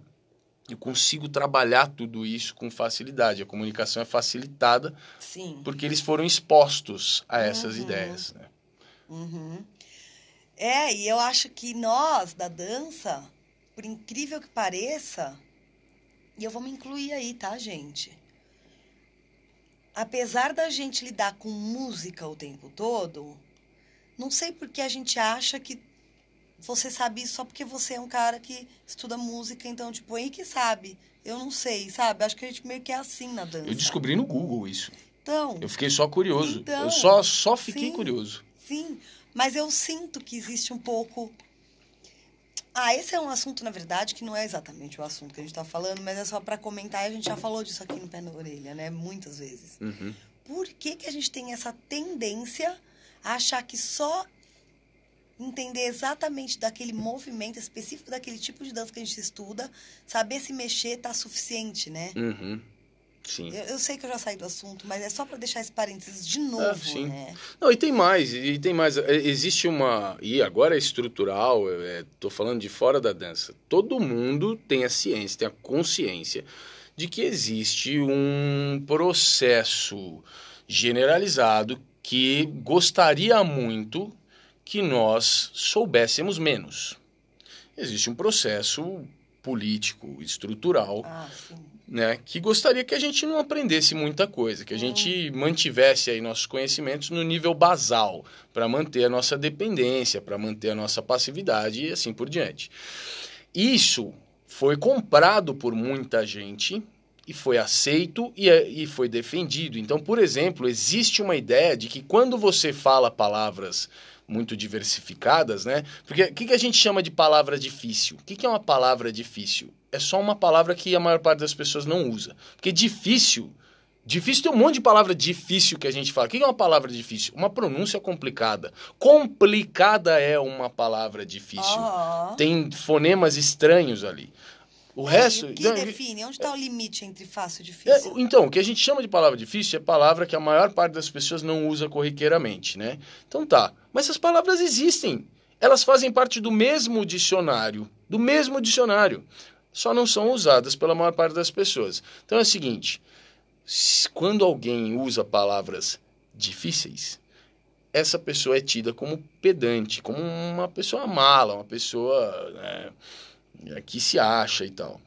Eu consigo trabalhar tudo isso com facilidade. A comunicação é facilitada Sim. porque eles foram expostos a essas uhum. ideias. Né? Uhum. É, e eu acho que nós, da dança, por incrível que pareça, e eu vou me incluir aí, tá, gente? Apesar da gente lidar com música o tempo todo, não sei por que a gente acha que você sabe isso só porque você é um cara que estuda música, então, tipo, aí que sabe. Eu não sei, sabe? Acho que a gente meio que é assim na dança. Eu descobri no Google isso. Então. Eu fiquei só curioso. Então, eu só, só fiquei sim, curioso. Sim. Mas eu sinto que existe um pouco. Ah, esse é um assunto, na verdade, que não é exatamente o assunto que a gente está falando, mas é só para comentar. A gente já falou disso aqui no Pé na Orelha, né? Muitas vezes. Uhum. Por que, que a gente tem essa tendência a achar que só entender exatamente daquele movimento específico, daquele tipo de dança que a gente estuda, saber se mexer tá suficiente, né? Uhum. Sim. Eu, eu, sei que eu já saí do assunto, mas é só para deixar esse parênteses de novo, ah, sim. né? Não, e tem mais, e tem mais. É, existe uma. E agora é estrutural, estou é, falando de fora da dança. Todo mundo tem a ciência, tem a consciência de que existe um processo generalizado que gostaria muito que nós soubéssemos menos. Existe um processo político, estrutural, ah, né, que gostaria que a gente não aprendesse muita coisa, que a gente hum. mantivesse aí nossos conhecimentos no nível basal, para manter a nossa dependência, para manter a nossa passividade e assim por diante. Isso foi comprado por muita gente e foi aceito e, e foi defendido. Então, por exemplo, existe uma ideia de que quando você fala palavras muito diversificadas, né? Porque o que, que a gente chama de palavra difícil? O que, que é uma palavra difícil? é só uma palavra que a maior parte das pessoas não usa. Porque difícil, difícil tem um monte de palavra difícil que a gente fala. O que é uma palavra difícil? Uma pronúncia complicada. Complicada é uma palavra difícil. Uhum. Tem fonemas estranhos ali. O resto. O que define? Onde está o limite entre fácil e difícil? É, então, o que a gente chama de palavra difícil é palavra que a maior parte das pessoas não usa corriqueiramente, né? Então tá. Mas essas palavras existem. Elas fazem parte do mesmo dicionário. Do mesmo dicionário só não são usadas pela maior parte das pessoas. Então é o seguinte: quando alguém usa palavras difíceis, essa pessoa é tida como pedante, como uma pessoa mala, uma pessoa né, que se acha e tal.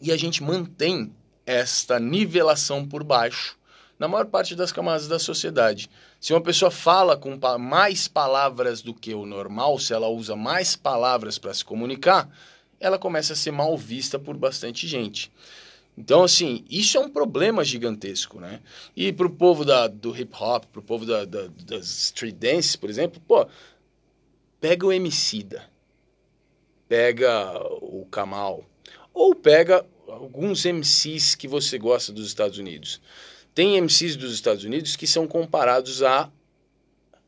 E a gente mantém esta nivelação por baixo na maior parte das camadas da sociedade. Se uma pessoa fala com mais palavras do que o normal, se ela usa mais palavras para se comunicar, ela começa a ser mal vista por bastante gente. Então, assim, isso é um problema gigantesco, né? E pro povo da, do hip hop, pro povo da, da, das street dances, por exemplo, pô, pega o Emicida, pega o Kamal, ou pega alguns MCs que você gosta dos Estados Unidos. Tem MCs dos Estados Unidos que são comparados a,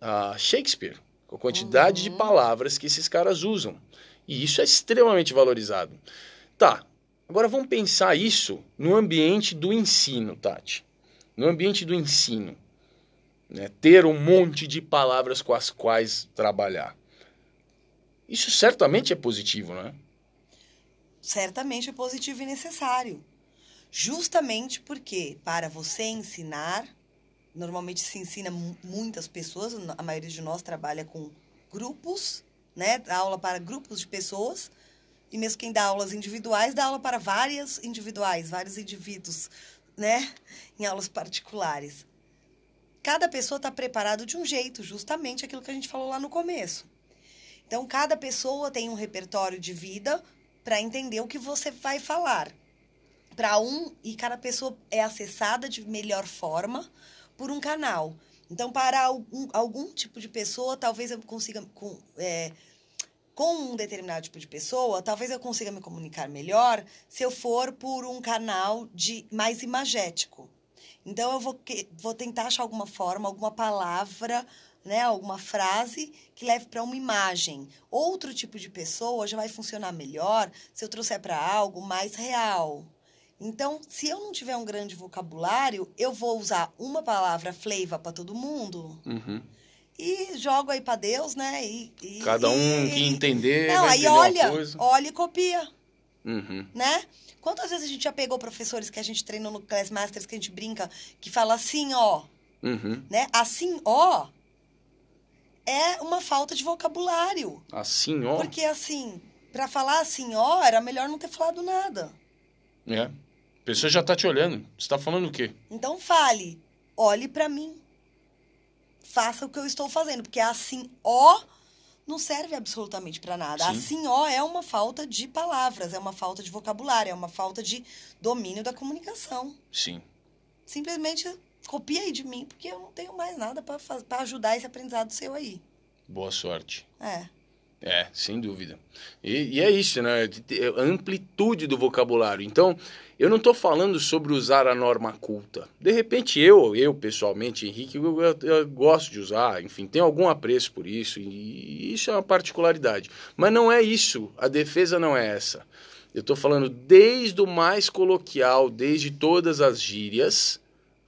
a Shakespeare, com a quantidade uhum. de palavras que esses caras usam. E isso é extremamente valorizado. Tá, agora vamos pensar isso no ambiente do ensino, Tati. No ambiente do ensino. Né? Ter um monte de palavras com as quais trabalhar. Isso certamente é positivo, não é? Certamente é positivo e necessário. Justamente porque, para você ensinar, normalmente se ensina muitas pessoas, a maioria de nós trabalha com grupos né? Aula para grupos de pessoas. e mesmo quem dá aulas individuais, dá aula para várias individuais, vários indivíduos, né? Em aulas particulares. Cada pessoa está preparado de um jeito, justamente aquilo que a gente falou lá no começo. Então, cada pessoa tem um repertório de vida para entender o que você vai falar. Para um, e cada pessoa é acessada de melhor forma por um canal. Então, para algum, algum tipo de pessoa, talvez eu consiga. Com, é, com um determinado tipo de pessoa, talvez eu consiga me comunicar melhor se eu for por um canal de mais imagético. Então, eu vou, vou tentar achar alguma forma, alguma palavra, né, alguma frase que leve para uma imagem. Outro tipo de pessoa já vai funcionar melhor se eu trouxer para algo mais real. Então, se eu não tiver um grande vocabulário, eu vou usar uma palavra flavor para todo mundo. Uhum. E jogo aí para Deus, né? E, e Cada um e, que entender. Não, aí olha, olha e copia. Uhum. Né? Quantas vezes a gente já pegou professores que a gente treinou no Class Masters que a gente brinca, que fala assim, ó. Uhum. Né? Assim, ó. É uma falta de vocabulário. Assim, ó. Porque assim, para falar assim, ó, era melhor não ter falado nada. É. A pessoa já tá te olhando. Você tá falando o quê? Então fale, olhe para mim faça o que eu estou fazendo, porque assim, ó, não serve absolutamente para nada. Sim. Assim, ó, é uma falta de palavras, é uma falta de vocabulário, é uma falta de domínio da comunicação. Sim. Simplesmente copia aí de mim, porque eu não tenho mais nada para ajudar esse aprendizado seu aí. Boa sorte. É. É, sem dúvida. E, e é isso, né? A amplitude do vocabulário. Então, eu não estou falando sobre usar a norma culta. De repente, eu, eu pessoalmente, Henrique, eu, eu, eu, gosto de usar, enfim, tenho algum apreço por isso, e isso é uma particularidade. Mas não é isso, a defesa não é essa. Eu estou falando desde o mais coloquial, desde todas as gírias,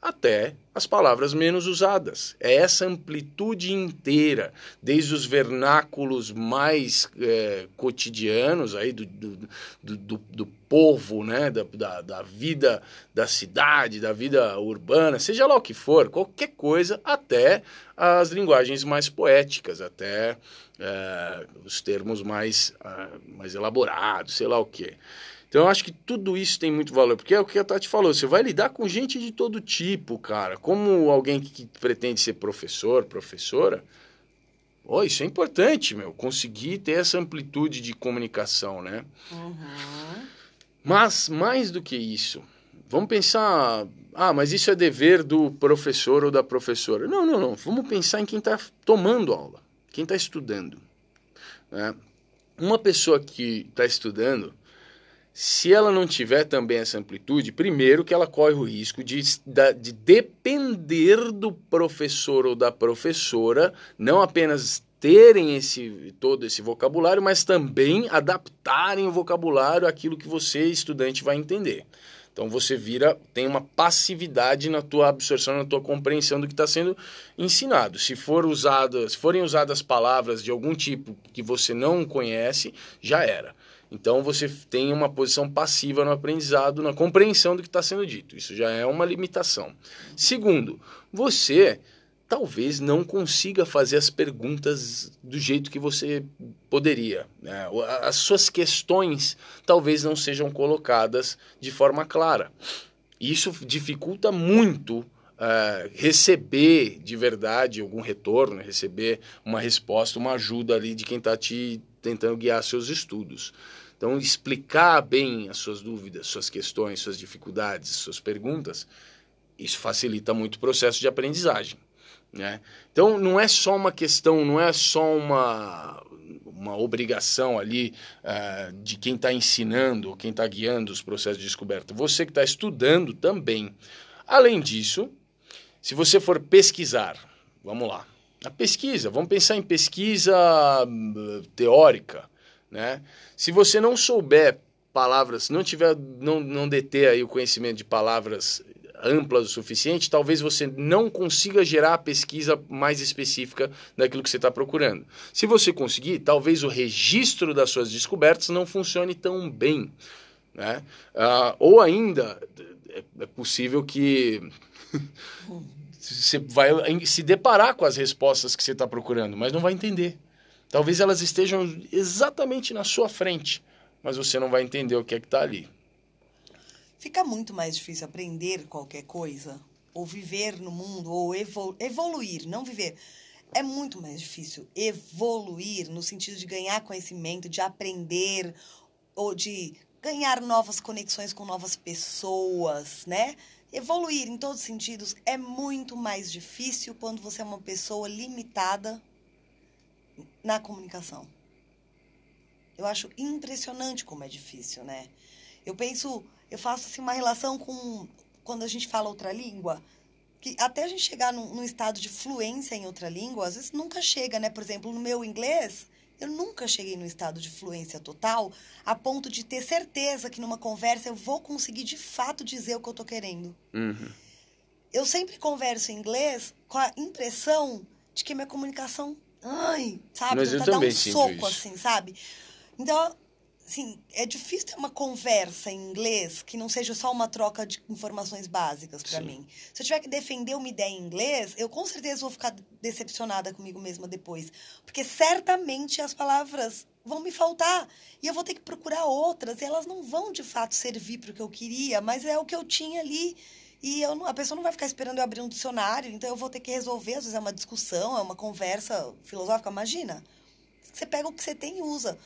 até as palavras menos usadas. É essa amplitude inteira, desde os vernáculos mais é, cotidianos aí do, do, do, do povo, né? Da, da, da, vida da cidade, da vida urbana, seja lá o que for, qualquer coisa, até as linguagens mais poéticas, até é, os termos mais, uh, mais elaborados, sei lá o que. Então eu acho que tudo isso tem muito valor, porque é o que a Tati falou, você vai lidar com gente de todo tipo, cara. Como alguém que, pretende ser professor, professora, oh, isso é importante, meu, conseguir ter essa amplitude de comunicação, né? Uhum. Mas, mais do que isso, vamos pensar, ah, mas isso é dever do professor ou da professora. Não, não, não, vamos pensar em quem está tomando aula, quem está estudando. Né? Uma pessoa que está estudando, se ela não tiver também essa amplitude, primeiro que ela corre o risco de, de depender do professor ou da professora, não apenas terem esse todo esse vocabulário, mas também adaptarem o vocabulário àquilo que você, estudante, vai entender. Então você vira, tem uma passividade na tua absorção, na tua compreensão do que está sendo ensinado. Se for forem usadas palavras de algum tipo que você não conhece, já era. Então você tem uma posição passiva no aprendizado, na compreensão do que está sendo dito. Isso já é uma limitação. Segundo, você talvez não consiga fazer as perguntas do jeito que você poderia. Né? As suas questões talvez não sejam colocadas de forma clara. Isso dificulta muito uh, receber de verdade algum retorno, receber uma resposta, uma ajuda ali de quem está te tentando guiar seus estudos. Então, explicar bem as suas dúvidas, suas questões, suas dificuldades, suas perguntas, isso facilita muito o processo de aprendizagem. Né? Então, não é só uma questão, não é só uma, uma obrigação ali uh, de quem está ensinando, quem está guiando os processos de descoberta. Você que está estudando também. Além disso, se você for pesquisar, vamos lá, a pesquisa, vamos pensar em pesquisa hum, teórica, né? Se você não souber palavras, não tiver, não, não deter aí o conhecimento de palavras amplas o suficiente, talvez você não consiga gerar a pesquisa mais específica daquilo que você está procurando. Se você conseguir, talvez o registro das suas descobertas não funcione tão bem. Né? Ah, ou ainda, é, é possível que *laughs* você vai se deparar com as respostas que você está procurando, mas não vai entender. Talvez elas estejam exatamente na sua frente, mas você não vai entender o que é que está ali. Fica muito mais difícil aprender qualquer coisa, ou viver no mundo, ou evolu evoluir, não viver. É muito mais difícil evoluir no sentido de ganhar conhecimento, de aprender, ou de ganhar novas conexões com novas pessoas, né? Evoluir em todos os sentidos é muito mais difícil quando você é uma pessoa limitada na comunicação. Eu acho impressionante como é difícil, né? Eu penso, eu faço assim, uma relação com quando a gente fala outra língua, que até a gente chegar num, num estado de fluência em outra língua, às vezes nunca chega, né? Por exemplo, no meu inglês, eu nunca cheguei no estado de fluência total a ponto de ter certeza que numa conversa eu vou conseguir de fato dizer o que eu tô querendo. Uhum. Eu sempre converso em inglês com a impressão de que minha comunicação, ai, sabe, Mas eu tentar dar um soco isso. assim, sabe? Então, assim, é difícil ter uma conversa em inglês que não seja só uma troca de informações básicas para mim. Se eu tiver que defender uma ideia em inglês, eu com certeza vou ficar decepcionada comigo mesma depois, porque certamente as palavras vão me faltar e eu vou ter que procurar outras e elas não vão de fato servir para o que eu queria, mas é o que eu tinha ali. E eu não- a pessoa não vai ficar esperando eu abrir um dicionário, então eu vou ter que resolver. Às vezes é uma discussão, é uma conversa filosófica. Imagina. Você pega o que você tem e usa.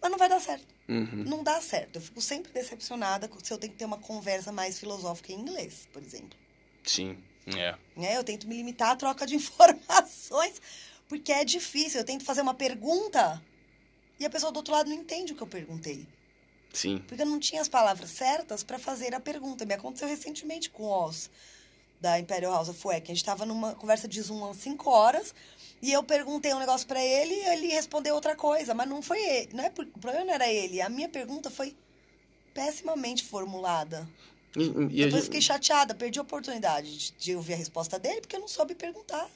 Mas não vai dar certo. Uhum. Não dá certo. Eu fico sempre decepcionada se eu tenho que ter uma conversa mais filosófica em inglês, por exemplo. Sim, é. Né? Eu tento me limitar à troca de *laughs* informações, porque é difícil. Eu tento fazer uma pergunta e a pessoa do outro lado não entende o que eu perguntei. Sim. Porque eu não tinha as palavras certas para fazer a pergunta. Me aconteceu recentemente com o Oz, da Imperial House of Wack. A gente estava numa conversa de Zoom há cinco horas e eu perguntei um negócio para ele e ele respondeu outra coisa. Mas não foi ele. Não é o problema não era ele. A minha pergunta foi pessimamente formulada. E, e Depois eu gente- fiquei chateada, perdi a oportunidade de, de ouvir a resposta dele porque eu não soube perguntar.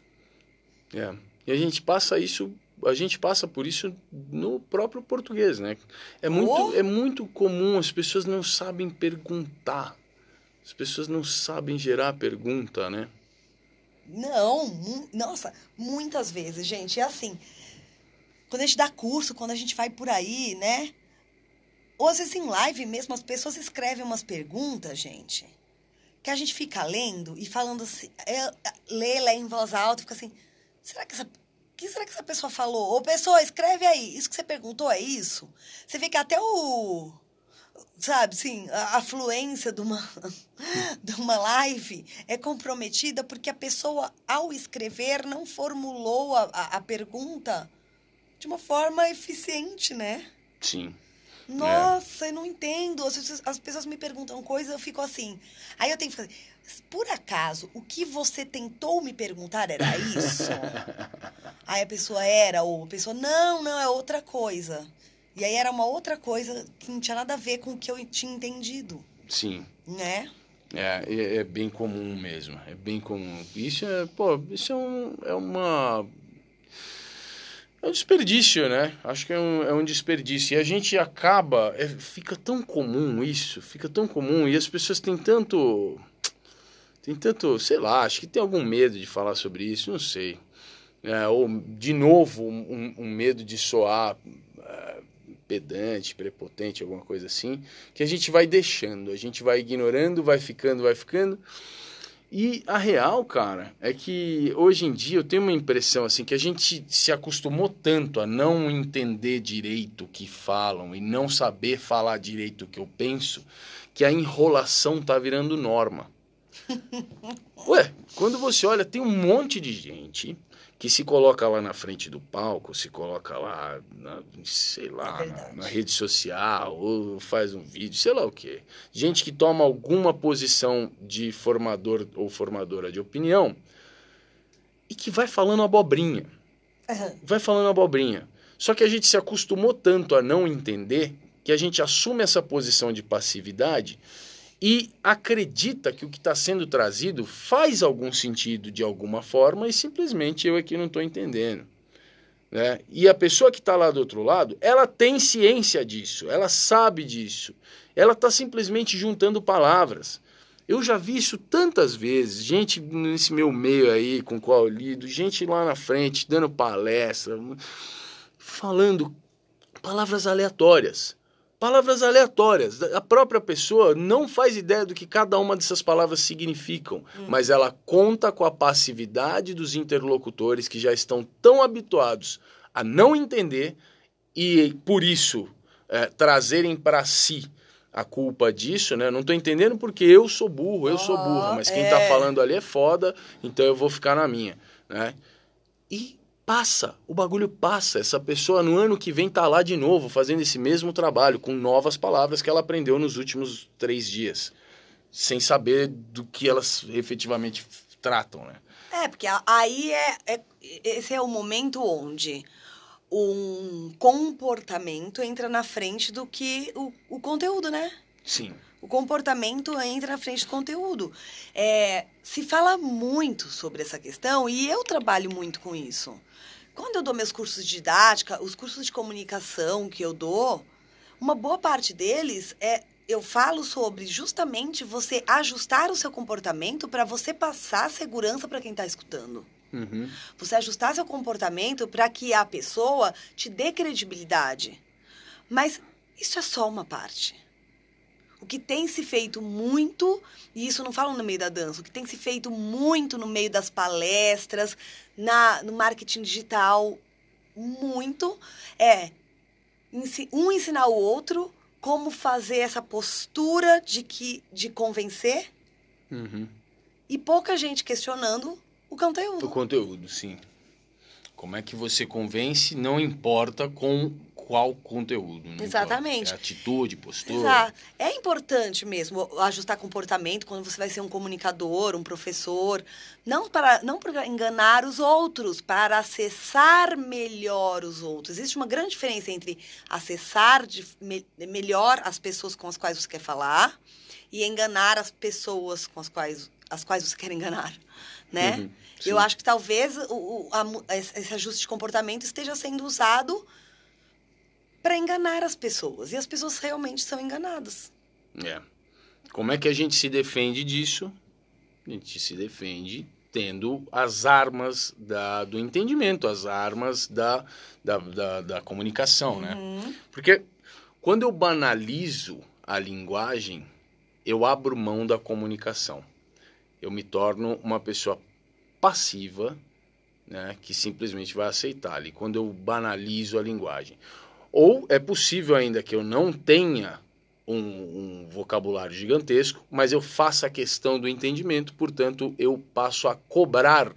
É. E a gente passa isso, a gente passa por isso no próprio português, né? É muito, Oh. é muito comum, as pessoas não sabem perguntar. As pessoas não sabem gerar pergunta, né? Não, mu- nossa, muitas vezes, gente. É assim. Quando a gente dá curso, quando a gente vai por aí, né? Ou às vezes em live mesmo, as pessoas escrevem umas perguntas, gente, que a gente fica lendo e falando assim, é, lê, lê em voz alta e fica assim, será que essa. O que será que essa pessoa falou? Ô, pessoa, escreve aí. Isso que você perguntou é isso? Você vê que até o. Sabe, sim, a, a fluência de uma, *laughs* de uma live é comprometida porque a pessoa, ao escrever, não formulou a, a, a pergunta de uma forma eficiente, né? Sim. Nossa, eu não entendo. As pessoas, as pessoas me perguntam coisas, eu fico assim. Aí eu tenho que fazer. Por acaso, o que você tentou me perguntar era isso? *laughs* aí a pessoa era, ou a pessoa, não, não, é outra coisa. E aí era uma outra coisa que não tinha nada a ver com o que eu tinha entendido, Sim. né? É, é, é bem comum mesmo. É bem comum. Isso é, pô, isso é, um, é uma. É um desperdício, né? Acho que é um, é um desperdício. E a gente acaba. é, fica tão comum isso, fica tão comum. E as pessoas têm tanto. Tem tanto, sei lá, acho que tem algum medo de falar sobre isso, não sei. É, ou, de novo, um, um medo de soar é, pedante, prepotente, alguma coisa assim, que a gente vai deixando, a gente vai ignorando, vai ficando, vai ficando. E a real, cara, é que hoje em dia eu tenho uma impressão assim que a gente se acostumou tanto a não entender direito o que falam e não saber falar direito o que eu penso, que a enrolação tá virando norma. *laughs* Ué, quando você olha, tem um monte de gente que se coloca lá na frente do palco, se coloca lá, na, sei lá, É na, na rede social, ou faz um vídeo, sei lá o quê. Gente que toma alguma posição de formador ou formadora de opinião e que vai falando abobrinha. Vai falando abobrinha. Só que a gente se acostumou tanto a não entender que a gente assume essa posição de passividade e acredita que o que está sendo trazido faz algum sentido de alguma forma e simplesmente eu aqui não estou entendendo. Né? E a pessoa que está lá do outro lado, ela tem ciência disso, ela sabe disso, ela está simplesmente juntando palavras. Eu já vi isso tantas vezes, gente nesse meu meio aí com o qual eu lido, gente lá na frente dando palestra, falando palavras aleatórias palavras aleatórias. A própria pessoa não faz ideia do que cada uma dessas palavras significam, hum. mas ela conta com a passividade dos interlocutores que já estão tão habituados a não entender e, por isso, é, trazerem para si a culpa disso, né? não estou entendendo porque eu sou burro, eu oh, sou burro, mas quem está é. falando ali é foda, então eu vou ficar na minha, né? E passa, o bagulho passa. Essa pessoa no ano que vem tá lá de novo fazendo esse mesmo trabalho com novas palavras que ela aprendeu nos últimos três dias, sem saber do que elas efetivamente tratam, né? É, porque aí é, é esse é o momento onde um comportamento entra na frente do que o, o conteúdo, né? Sim. O comportamento entra na frente do conteúdo. É, se fala muito sobre essa questão e eu trabalho muito com isso. Quando eu dou meus cursos de didática, os cursos de comunicação que eu dou, uma boa parte deles é eu falo sobre justamente você ajustar o seu comportamento para você passar segurança para quem está escutando. Uhum. Você ajustar seu comportamento para que a pessoa te dê credibilidade. Mas isso é só uma parte. O que tem se feito muito, e isso não falo no meio da dança, o que tem se feito muito no meio das palestras, na, no marketing digital, muito, é um ensinar o outro como fazer essa postura de que de convencer uhum. e pouca gente questionando o conteúdo. O conteúdo, sim. Como é que você convence, não importa com qual conteúdo. Exatamente. É atitude, postura. Exato. É importante mesmo ajustar comportamento quando você vai ser um comunicador, um professor. Não para, não para enganar os outros, para acessar melhor os outros. Existe uma grande diferença entre acessar de, me, melhor as pessoas com as quais você quer falar e enganar as pessoas com as quais, as quais você quer enganar né? Uhum, eu acho que talvez o, o a, esse ajuste de comportamento esteja sendo usado para enganar as pessoas. E as pessoas realmente são enganadas. É. Como é que a gente se defende disso? A gente se defende tendo as armas da, do entendimento, as armas da, da, da, da comunicação, né? uhum. né? Porque quando eu banalizo a linguagem, eu abro mão da comunicação eu me torno uma pessoa passiva, né, que simplesmente vai aceitar ali, quando eu banalizo a linguagem. Ou é possível ainda que eu não tenha um, um, vocabulário gigantesco, mas eu faça a questão do entendimento, portanto, eu passo a cobrar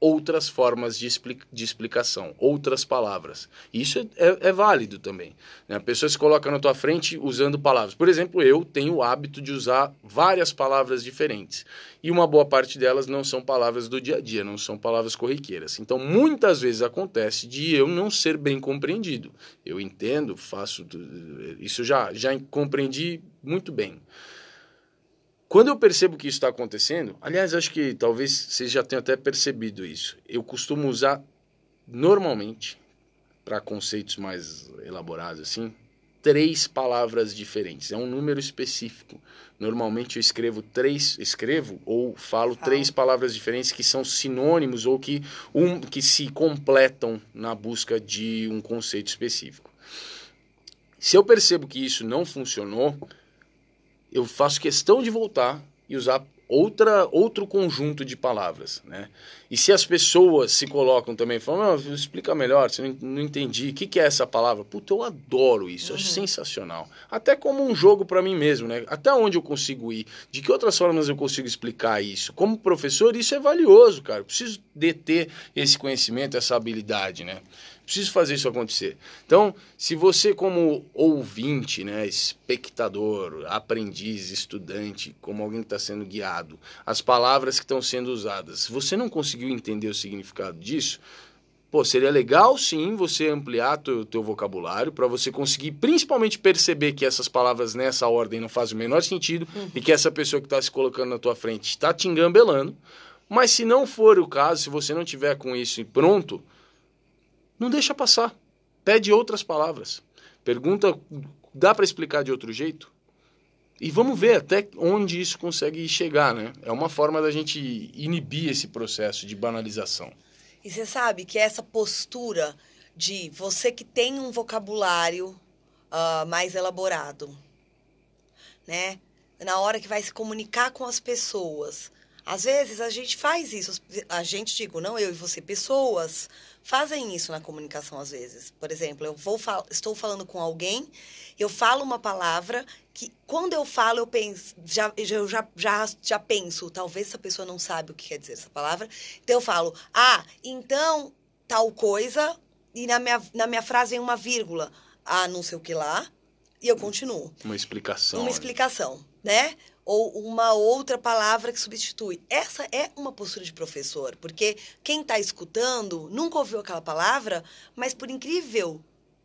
outras formas de, explica de explicação, outras palavras. Isso é, é, válido também. Né? A pessoa se coloca na tua frente usando palavras. Por exemplo, eu tenho o hábito de usar várias palavras diferentes. E uma boa parte delas não são palavras do dia a dia, não são palavras corriqueiras. Então, muitas vezes acontece de eu não ser bem compreendido. Eu entendo, faço. Isso já, já compreendi muito bem. Quando eu percebo que isso está acontecendo, aliás, acho que talvez vocês já tenham até percebido isso. Eu costumo usar normalmente, para conceitos mais elaborados assim, três palavras diferentes. É um número específico. Normalmente eu escrevo três, escrevo ou falo ah. três palavras diferentes que são sinônimos ou que, um, que se completam na busca de um conceito específico. Se eu percebo que isso não funcionou, eu faço questão de voltar e usar outra, outro conjunto de palavras, né? E se as pessoas se colocam também, falam, não, explica melhor, você não, não entendi, o que, que é essa palavra? Puta, eu adoro isso, uhum. acho sensacional. Até como um jogo para mim mesmo, né? Até onde eu consigo ir, de que outras formas eu consigo explicar isso? Como professor, isso é valioso, cara, eu preciso deter esse conhecimento, essa habilidade, né? Preciso fazer isso acontecer. Então, se você como ouvinte, né, espectador, aprendiz, estudante, como alguém que está sendo guiado, as palavras que estão sendo usadas, você não conseguiu entender o significado disso, pô, seria legal sim você ampliar teu, teu vocabulário para você conseguir principalmente perceber que essas palavras nessa ordem não fazem o menor sentido uhum. e que essa pessoa que está se colocando na tua frente está te engambelando. Mas se não for o caso, se você não tiver com isso pronto, não deixa passar. Pede outras palavras. Pergunta, dá para explicar de outro jeito? E vamos ver até onde isso consegue chegar, né? É uma forma da gente inibir esse processo de banalização. E você sabe que essa postura de você que tem um vocabulário uh, mais elaborado, né? Na hora que vai se comunicar com as pessoas. Às vezes a gente faz isso, a gente, digo, não eu e você, pessoas fazem isso na comunicação às vezes. Por exemplo, eu vou fal estou falando com alguém, eu falo uma palavra que quando eu falo eu penso, já eu já, já já penso, talvez essa pessoa não sabe o que quer dizer essa palavra. Então eu falo: "Ah, então tal coisa" e na minha na minha frase vem uma vírgula, ah, não sei o que lá, e eu continuo. Uma explicação. Uma explicação, né? Ou uma outra palavra que substitui. Essa é uma postura de professor, porque quem está escutando nunca ouviu aquela palavra, mas por incrível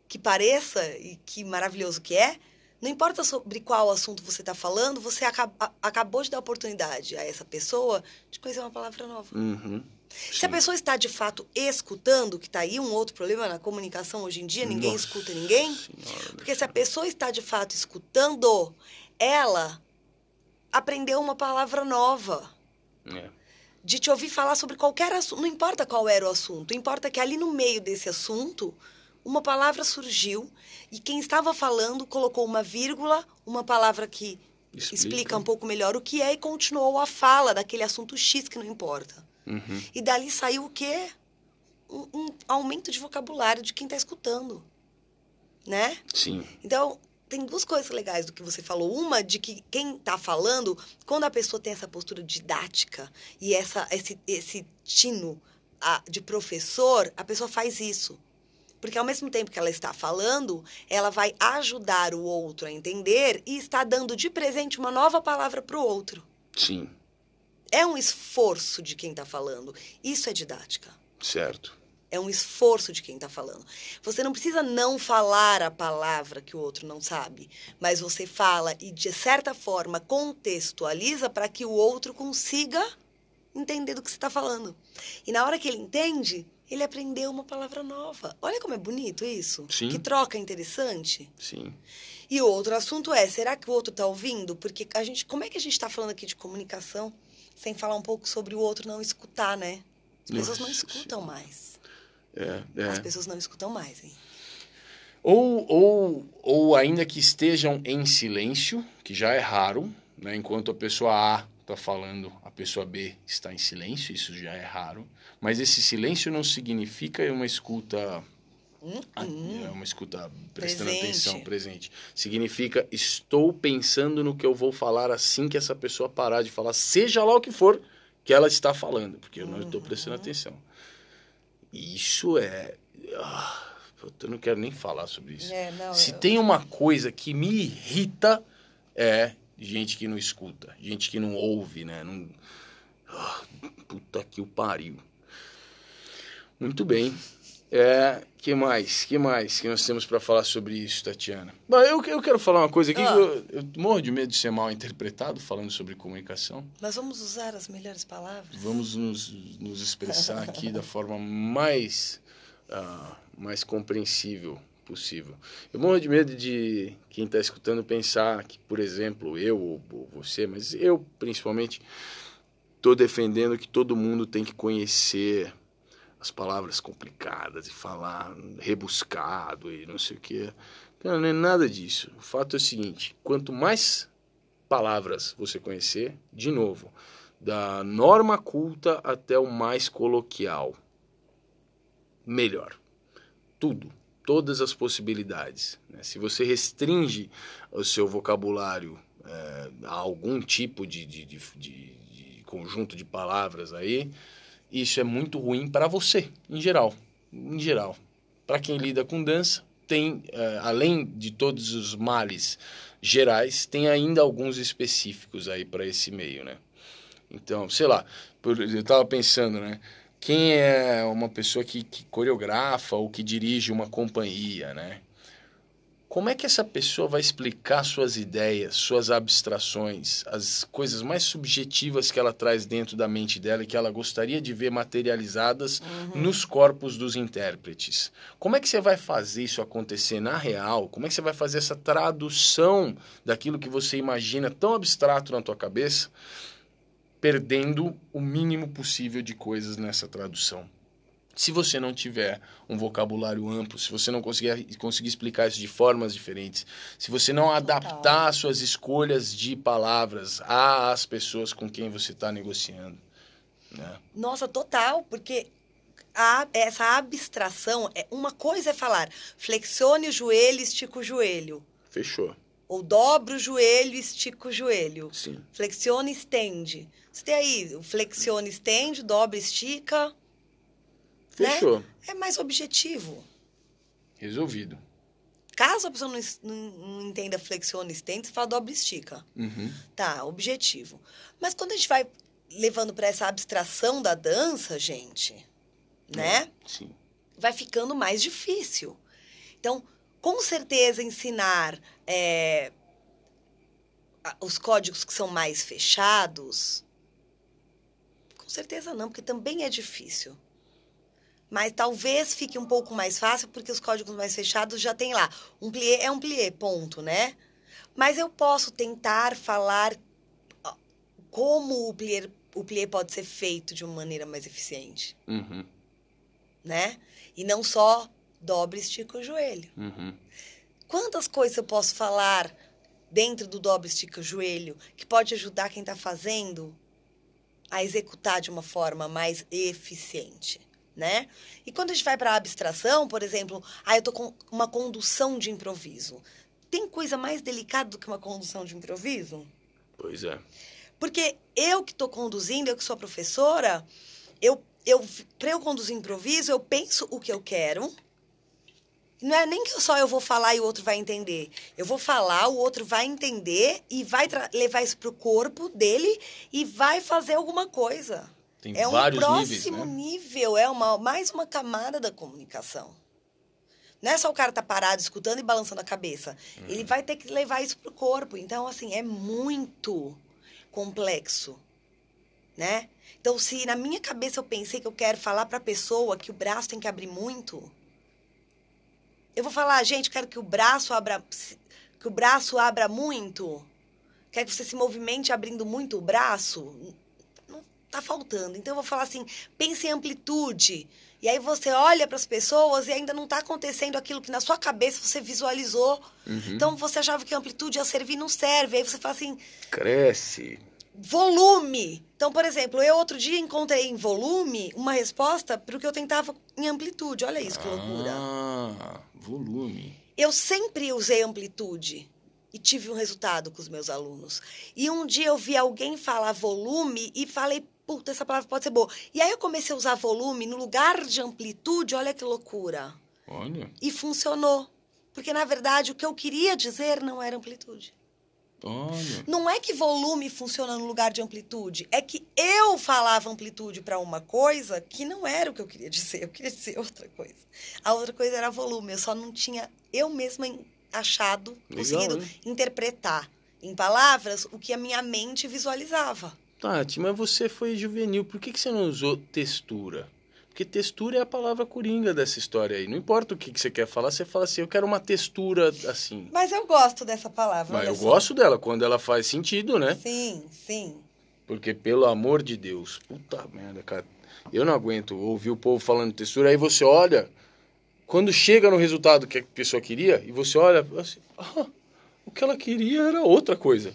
que pareça e que maravilhoso que é, não importa sobre qual assunto você está falando, você acab acabou de dar oportunidade a essa pessoa de conhecer uma palavra nova. Uhum. Se a pessoa está de fato escutando, que está aí um outro problema na comunicação hoje em dia, ninguém Nossa escuta ninguém. Senhora, porque se a pessoa está de fato escutando, ela aprendeu uma palavra nova. É. De te ouvir falar sobre qualquer assunto. Não importa qual era o assunto, importa que ali no meio desse assunto, uma palavra surgiu e quem estava falando colocou uma vírgula, uma palavra que explica, explica um pouco melhor o que é e continuou a fala daquele assunto X que não importa. Uhum. E dali saiu o quê? Um, um aumento de vocabulário de quem está escutando. Né? Sim. Então, tem duas coisas legais do que você falou. Uma, de que quem está falando, quando a pessoa tem essa postura didática e essa, esse, esse tino a, de professor, a pessoa faz isso. Porque ao mesmo tempo que ela está falando, ela vai ajudar o outro a entender e está dando de presente uma nova palavra para o outro. Sim. É um esforço de quem está falando. Isso é didática. Certo. É um esforço de quem está falando. Você não precisa não falar a palavra que o outro não sabe, mas você fala e, de certa forma, contextualiza para que o outro consiga entender do que você está falando. E na hora que ele entende, ele aprendeu uma palavra nova. Olha como é bonito isso. Sim. Que troca interessante. Sim. E o outro assunto é, será que o outro está ouvindo? Porque a gente, como é que a gente está falando aqui de comunicação sem falar um pouco sobre o outro não escutar, né? As pessoas Nossa, não escutam sim. mais. É, é. As pessoas não escutam mais, hein? Ou, ou, ou ainda que estejam em silêncio, que já é raro, né? enquanto a pessoa A está falando, a pessoa B está em silêncio, isso já é raro. Mas esse silêncio não significa uma escuta. Hum, hum. É uma escuta prestando presente. atenção, presente. Significa estou pensando no que eu vou falar assim que essa pessoa parar de falar, seja lá o que for que ela está falando, porque eu não estou prestando uhum. atenção. Isso é. Ah, eu não quero nem falar sobre isso. É, não, Se eu... tem uma coisa que me irrita, é gente que não escuta, gente que não ouve, né? Não... Ah, puta que o pariu. Muito bem. É, que mais? Que mais que nós temos para falar sobre isso, Tatiana? Bom, eu, eu quero falar uma coisa aqui ah. que eu, eu, morro de medo de ser mal interpretado falando sobre comunicação. Mas vamos usar as melhores palavras. Vamos nos, nos expressar aqui da forma mais, uh, mais compreensível possível. Eu morro de medo de quem está escutando pensar que, por exemplo, eu ou, ou você, mas eu principalmente, estou defendendo que todo mundo tem que conhecer as palavras complicadas e falar rebuscado e não sei o que. Não, não é nada disso. O fato é o seguinte: quanto mais palavras você conhecer, de novo, da norma culta até o mais coloquial, melhor. Tudo, todas as possibilidades. Né? Se você restringe o seu vocabulário é, a algum tipo de, de, de, de conjunto de palavras aí, isso é muito ruim para você, em geral. Em geral. Para quem lida com dança, tem, uh, além de todos os males gerais, tem ainda alguns específicos aí para esse meio, né? Então, sei lá, eu estava pensando, né? Quem é uma pessoa que, que coreografa ou que dirige uma companhia, né? Como é que essa pessoa vai explicar suas ideias, suas abstrações, as coisas mais subjetivas que ela traz dentro da mente dela e que ela gostaria de ver materializadas uhum. nos corpos dos intérpretes? Como é que você vai fazer isso acontecer na real? Como é que você vai fazer essa tradução daquilo que você imagina tão abstrato na tua cabeça, perdendo o mínimo possível de coisas nessa tradução? Se você não tiver um vocabulário amplo, se você não conseguir, conseguir explicar isso de formas diferentes, se você não adaptar suas escolhas de palavras às pessoas com quem você está negociando. Né? Nossa, total, porque a, essa abstração, é uma coisa é falar flexione o joelho, estica o joelho. Fechou. Ou dobra o joelho, estica o joelho. Sim. Flexione, estende. Você tem aí o flexione, estende, dobra, estica. Fechou. Né? É mais objetivo. Resolvido. Caso a pessoa não, não, não entenda flexione, estende, você fala dobra, estica. Uhum. Tá, objetivo. Mas quando a gente vai levando para essa abstração da dança, gente, né? É, sim. Vai ficando mais difícil. Então, com certeza, ensinar é, os códigos que são mais fechados, com certeza não, porque também é difícil. Mas talvez fique um pouco mais fácil, porque os códigos mais fechados já tem lá. Um plié é um plié, ponto, né? Mas eu posso tentar falar como o plié, o plié pode ser feito de uma maneira mais eficiente. Uhum. Né? E não só dobre estica o joelho. Uhum. Quantas coisas eu posso falar dentro do dobre estica o joelho que pode ajudar quem está fazendo a executar de uma forma mais eficiente? Né? E quando a gente vai para a abstração, por exemplo, ah, eu tô com uma condução de improviso. Tem coisa mais delicada do que uma condução de improviso? Pois é. Porque eu que estou conduzindo, eu que sou professora, eu, eu para eu conduzir improviso, eu penso o que eu quero. Não é nem que só eu vou falar e o outro vai entender. Eu vou falar, o outro vai entender e vai levar isso pro corpo dele e vai fazer alguma coisa. Tem é um vários próximo níveis, né? nível, é uma, mais uma camada da comunicação. Não é só o cara tá parado escutando e balançando a cabeça. Ele vai ter que levar isso pro corpo. Então, assim, é muito complexo, né? Então, se na minha cabeça eu pensei que eu quero falar para a pessoa que o braço tem que abrir muito, eu vou falar, gente, quero que o braço abra que o braço abra muito. Quero que você se movimente abrindo muito o braço tá faltando. Então eu vou falar assim, pense em amplitude. E aí você olha para as pessoas e ainda não está acontecendo aquilo que na sua cabeça você visualizou. Uhum. Então você achava que a amplitude ia servir, não serve. Aí você fala assim, Cresce. volume. Então, por exemplo, eu outro dia encontrei em volume uma resposta para o que eu tentava em amplitude. Olha isso que loucura. Ah, volume. Eu sempre usei amplitude e tive um resultado com os meus alunos. E um dia eu vi alguém falar volume e falei, puta, essa palavra pode ser boa. E aí eu comecei a usar volume no lugar de amplitude, olha que loucura. Olha. E funcionou. Porque, na verdade, o que eu queria dizer não era amplitude. Olha. Não é que volume funciona no lugar de amplitude, é que eu falava amplitude para uma coisa que não era o que eu queria dizer, eu queria dizer outra coisa. A outra coisa era volume, eu só não tinha eu mesma achado, Legal, conseguido hein? interpretar em palavras o que a minha mente visualizava. Tati, mas você foi juvenil, por que, que você não usou textura? Porque textura é a palavra coringa dessa história aí. Não importa o que, que você quer falar, você fala assim, eu quero uma textura assim. Mas eu gosto dessa palavra. Mas eu só. gosto dela quando ela faz sentido, né? Sim, sim. Porque, pelo amor de Deus, puta merda, cara. Eu não aguento ouvir o povo falando textura. Aí você olha, quando chega no resultado que a pessoa queria, e você olha assim, ah, o que ela queria era outra coisa.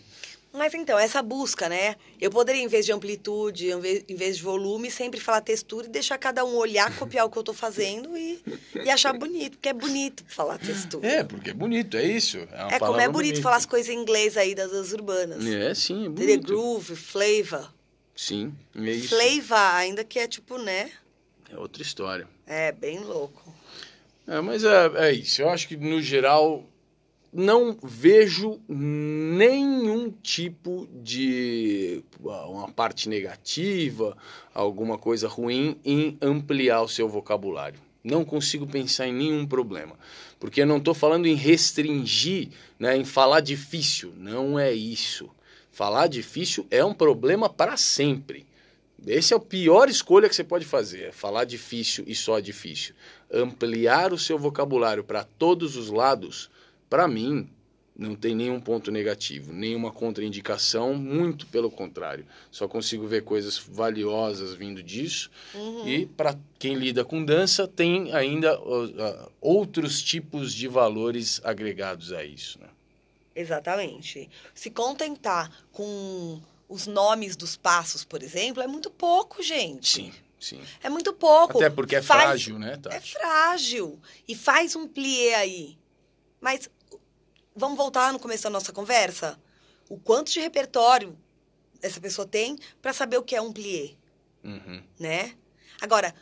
Mas então, essa busca, né? Eu poderia, em vez de amplitude, em vez, de volume, sempre falar textura e deixar cada um olhar, *laughs* copiar o que eu tô fazendo e, e achar bonito, porque é bonito falar textura. É, porque é bonito, é isso. É, É como é bonito bonita. falar as coisas em inglês aí das, urbanas. É, sim, é The bonito. groove, flavor. Sim, é isso. Flavor, ainda que é tipo, né? É outra história. É, bem louco. É, mas é, é isso. Eu acho que, no geral, não vejo nenhum tipo de ah, uma parte negativa, alguma coisa ruim em ampliar o seu vocabulário. Não consigo pensar em nenhum problema. Porque eu não estou falando em restringir, né, em falar difícil. Não é isso. Falar difícil é um problema para sempre. Esse é a pior escolha que você pode fazer, é falar difícil e só difícil. Ampliar o seu vocabulário para todos os lados, para mim, Não tem nenhum ponto negativo, nenhuma contraindicação, muito pelo contrário. Só consigo ver coisas valiosas vindo disso. Uhum. E para quem lida com dança, tem ainda uh, uh, outros tipos de valores agregados a isso. Né? Exatamente. Se contentar com os nomes dos passos, por exemplo, é muito pouco, gente. Sim, sim. É muito pouco. Até porque é Faz- frágil, né, É Tati? frágil. E faz um plié aí. Mas vamos voltar no começo da nossa conversa? O quanto de repertório essa pessoa tem para saber o que é um plié, Uhum. né? Agora,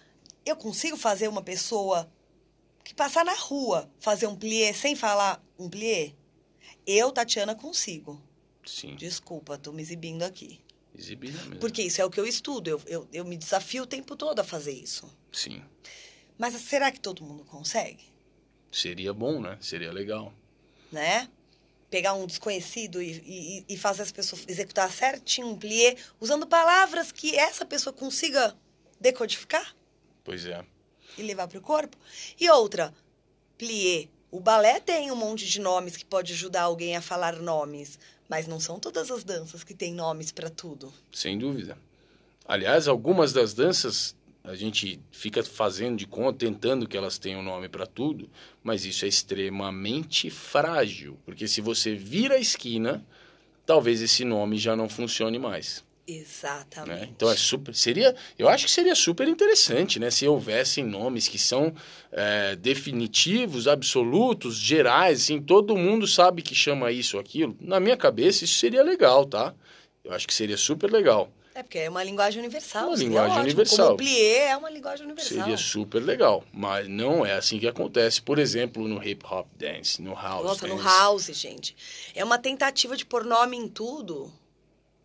eu consigo fazer uma pessoa que passar na rua fazer um plié sem falar um plié? Eu, Tatiana, consigo. Sim, Desculpa, tô me exibindo aqui. exibida mesmo. Porque isso é o que eu estudo. Eu, eu, eu me desafio o tempo todo a fazer isso. Sim, Mas será que todo mundo consegue? seria bom, né? Seria legal. Né? Pegar um desconhecido e, e, e fazer as pessoas executar certinho um plié, usando palavras que essa pessoa consiga decodificar Pois é. e levar para o corpo. E outra, plié. O balé tem um monte de nomes que pode ajudar alguém a falar nomes, mas não são todas as danças que têm nomes para tudo. Sem dúvida. Aliás, algumas das danças a gente fica fazendo de conta, tentando que elas tenham nome para tudo, mas isso é extremamente frágil, porque se você vira a esquina, talvez esse nome já não funcione mais. Exatamente. né? Então é super, seria, eu acho que seria super interessante, né, se houvessem nomes que são é, definitivos, absolutos, gerais, assim, todo mundo sabe que chama isso ou aquilo. Na minha cabeça isso seria legal, tá? Eu acho que seria super legal. É porque é uma linguagem universal. Uma seria linguagem ótimo. universal. Como o plié é uma linguagem universal. Seria super legal, mas não é assim que acontece, por exemplo, no hip hop dance, no house Nossa, dance. no house, gente. É uma tentativa de pôr nome em tudo,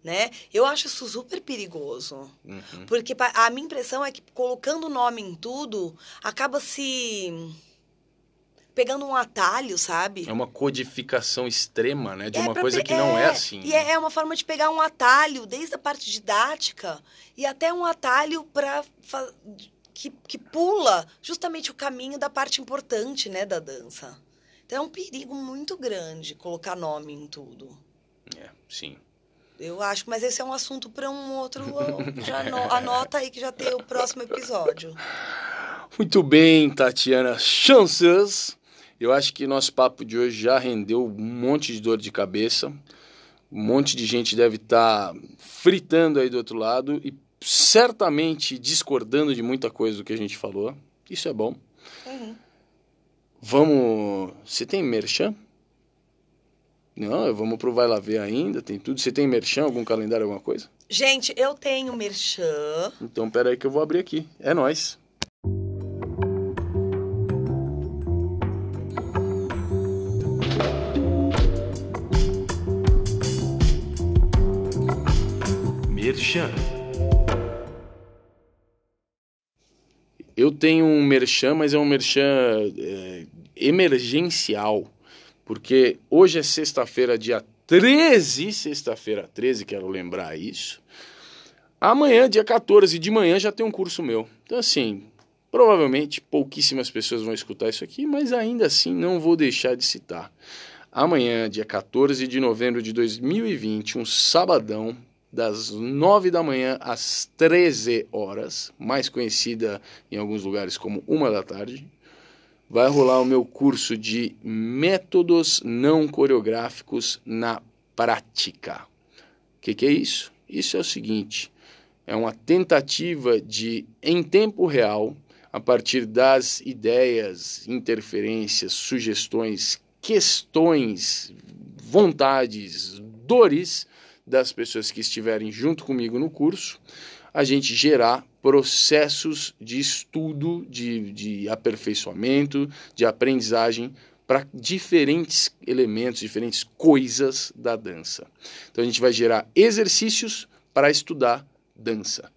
né? Eu acho isso super perigoso. Uhum. Porque a minha impressão é que colocando nome em tudo, acaba se pegando um atalho, sabe? É uma codificação extrema, né, de É uma coisa que não é assim. E né? é uma forma de pegar um atalho, desde a parte didática, e até um atalho para que, que pula justamente o caminho da parte importante, né, da dança. Então é um perigo muito grande colocar nome em tudo. É, sim. Eu acho, mas esse é um assunto para um outro. *laughs* Já ano- anota aí que já tem o próximo episódio. Muito bem, Tatiana. Chances. Eu acho que nosso papo de hoje já rendeu um monte de dor de cabeça. Um monte de gente deve estar fritando aí do outro lado e certamente discordando de muita coisa do que a gente falou. Isso é bom. Uhum. Vamos. Você tem merchan? Não, vamos pro Vai Lá Ver ainda, tem tudo. Você tem merchan, algum calendário, alguma coisa? Gente, eu tenho merchan. Então, pera aí que eu vou abrir aqui. É nóis. Merchan. Eu tenho um merchan, mas é um merchan é, emergencial. Porque hoje é sexta-feira, dia 13, sexta-feira 13, quero lembrar isso. Amanhã, dia 14 de manhã, já tem um curso meu. Então, assim, provavelmente pouquíssimas pessoas vão escutar isso aqui, mas ainda assim não vou deixar de citar. Amanhã, dia 14 de novembro de 2020, um sabadão, das 9 da manhã às 13 horas, mais conhecida em alguns lugares como uma da tarde, vai rolar o meu curso de métodos não coreográficos na prática. O que, que é isso? Isso é o seguinte: é uma tentativa de, em tempo real, a partir das ideias, interferências, sugestões, questões, vontades, dores das pessoas que estiverem junto comigo no curso, a gente gerar processos de estudo, de, de aperfeiçoamento, de aprendizagem para diferentes elementos, diferentes coisas da dança. Então a gente vai gerar exercícios para estudar dança.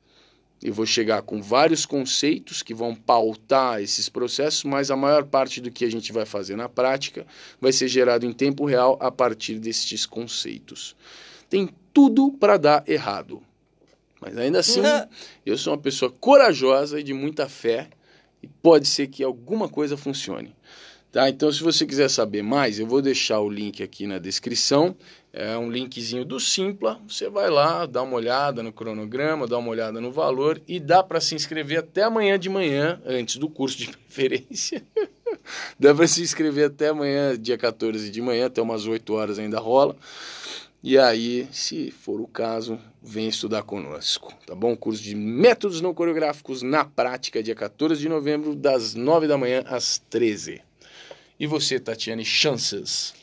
Eu vou chegar com vários conceitos que vão pautar esses processos, mas a maior parte do que a gente vai fazer na prática vai ser gerado em tempo real a partir destes conceitos. Tem tudo para dar errado. Mas ainda assim, *laughs* eu sou uma pessoa corajosa e de muita fé e pode ser que alguma coisa funcione. Tá? Então, se você quiser saber mais, eu vou deixar o link aqui na descrição. É um linkzinho do Simpla. Você vai lá, dá uma olhada no cronograma, dá uma olhada no valor e dá para se inscrever até amanhã de manhã, antes do curso de *laughs* preferência. dá para se inscrever até amanhã, dia 14 de manhã, até umas 8 horas ainda rola. E aí, se for o caso, vem estudar conosco, tá bom? Curso de métodos não coreográficos na prática, dia 14 de novembro, das 9 da manhã às 13. E você, Tatiane, chances?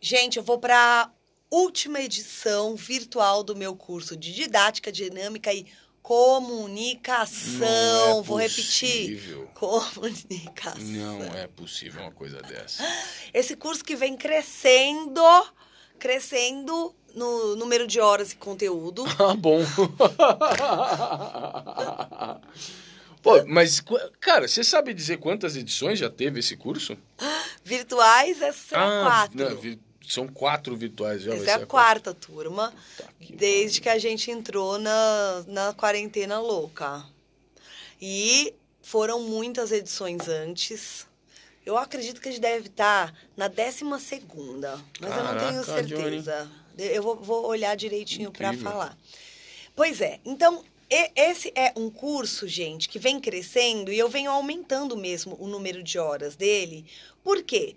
Gente, eu vou para última edição virtual do meu curso de didática dinâmica e comunicação. É vou repetir. Comunicação. Não é possível uma coisa dessa. Esse curso que vem crescendo crescendo no número de horas e conteúdo. *laughs* Ah, bom. Pô, mas, cara, você sabe dizer quantas edições já teve esse curso? *laughs* Virtuais são ah, quatro. Não, são quatro virtuais já. Essa é a quarta turma, tá desde que a gente entrou na, na quarentena louca. E foram muitas edições antes. Eu acredito que a gente deve estar na décima segunda, mas Caraca, eu não tenho certeza. Johnny. Eu vou, vou, olhar direitinho para falar. Pois é, então esse é um curso, gente, que vem crescendo e eu venho aumentando mesmo o número de horas dele. Por quê?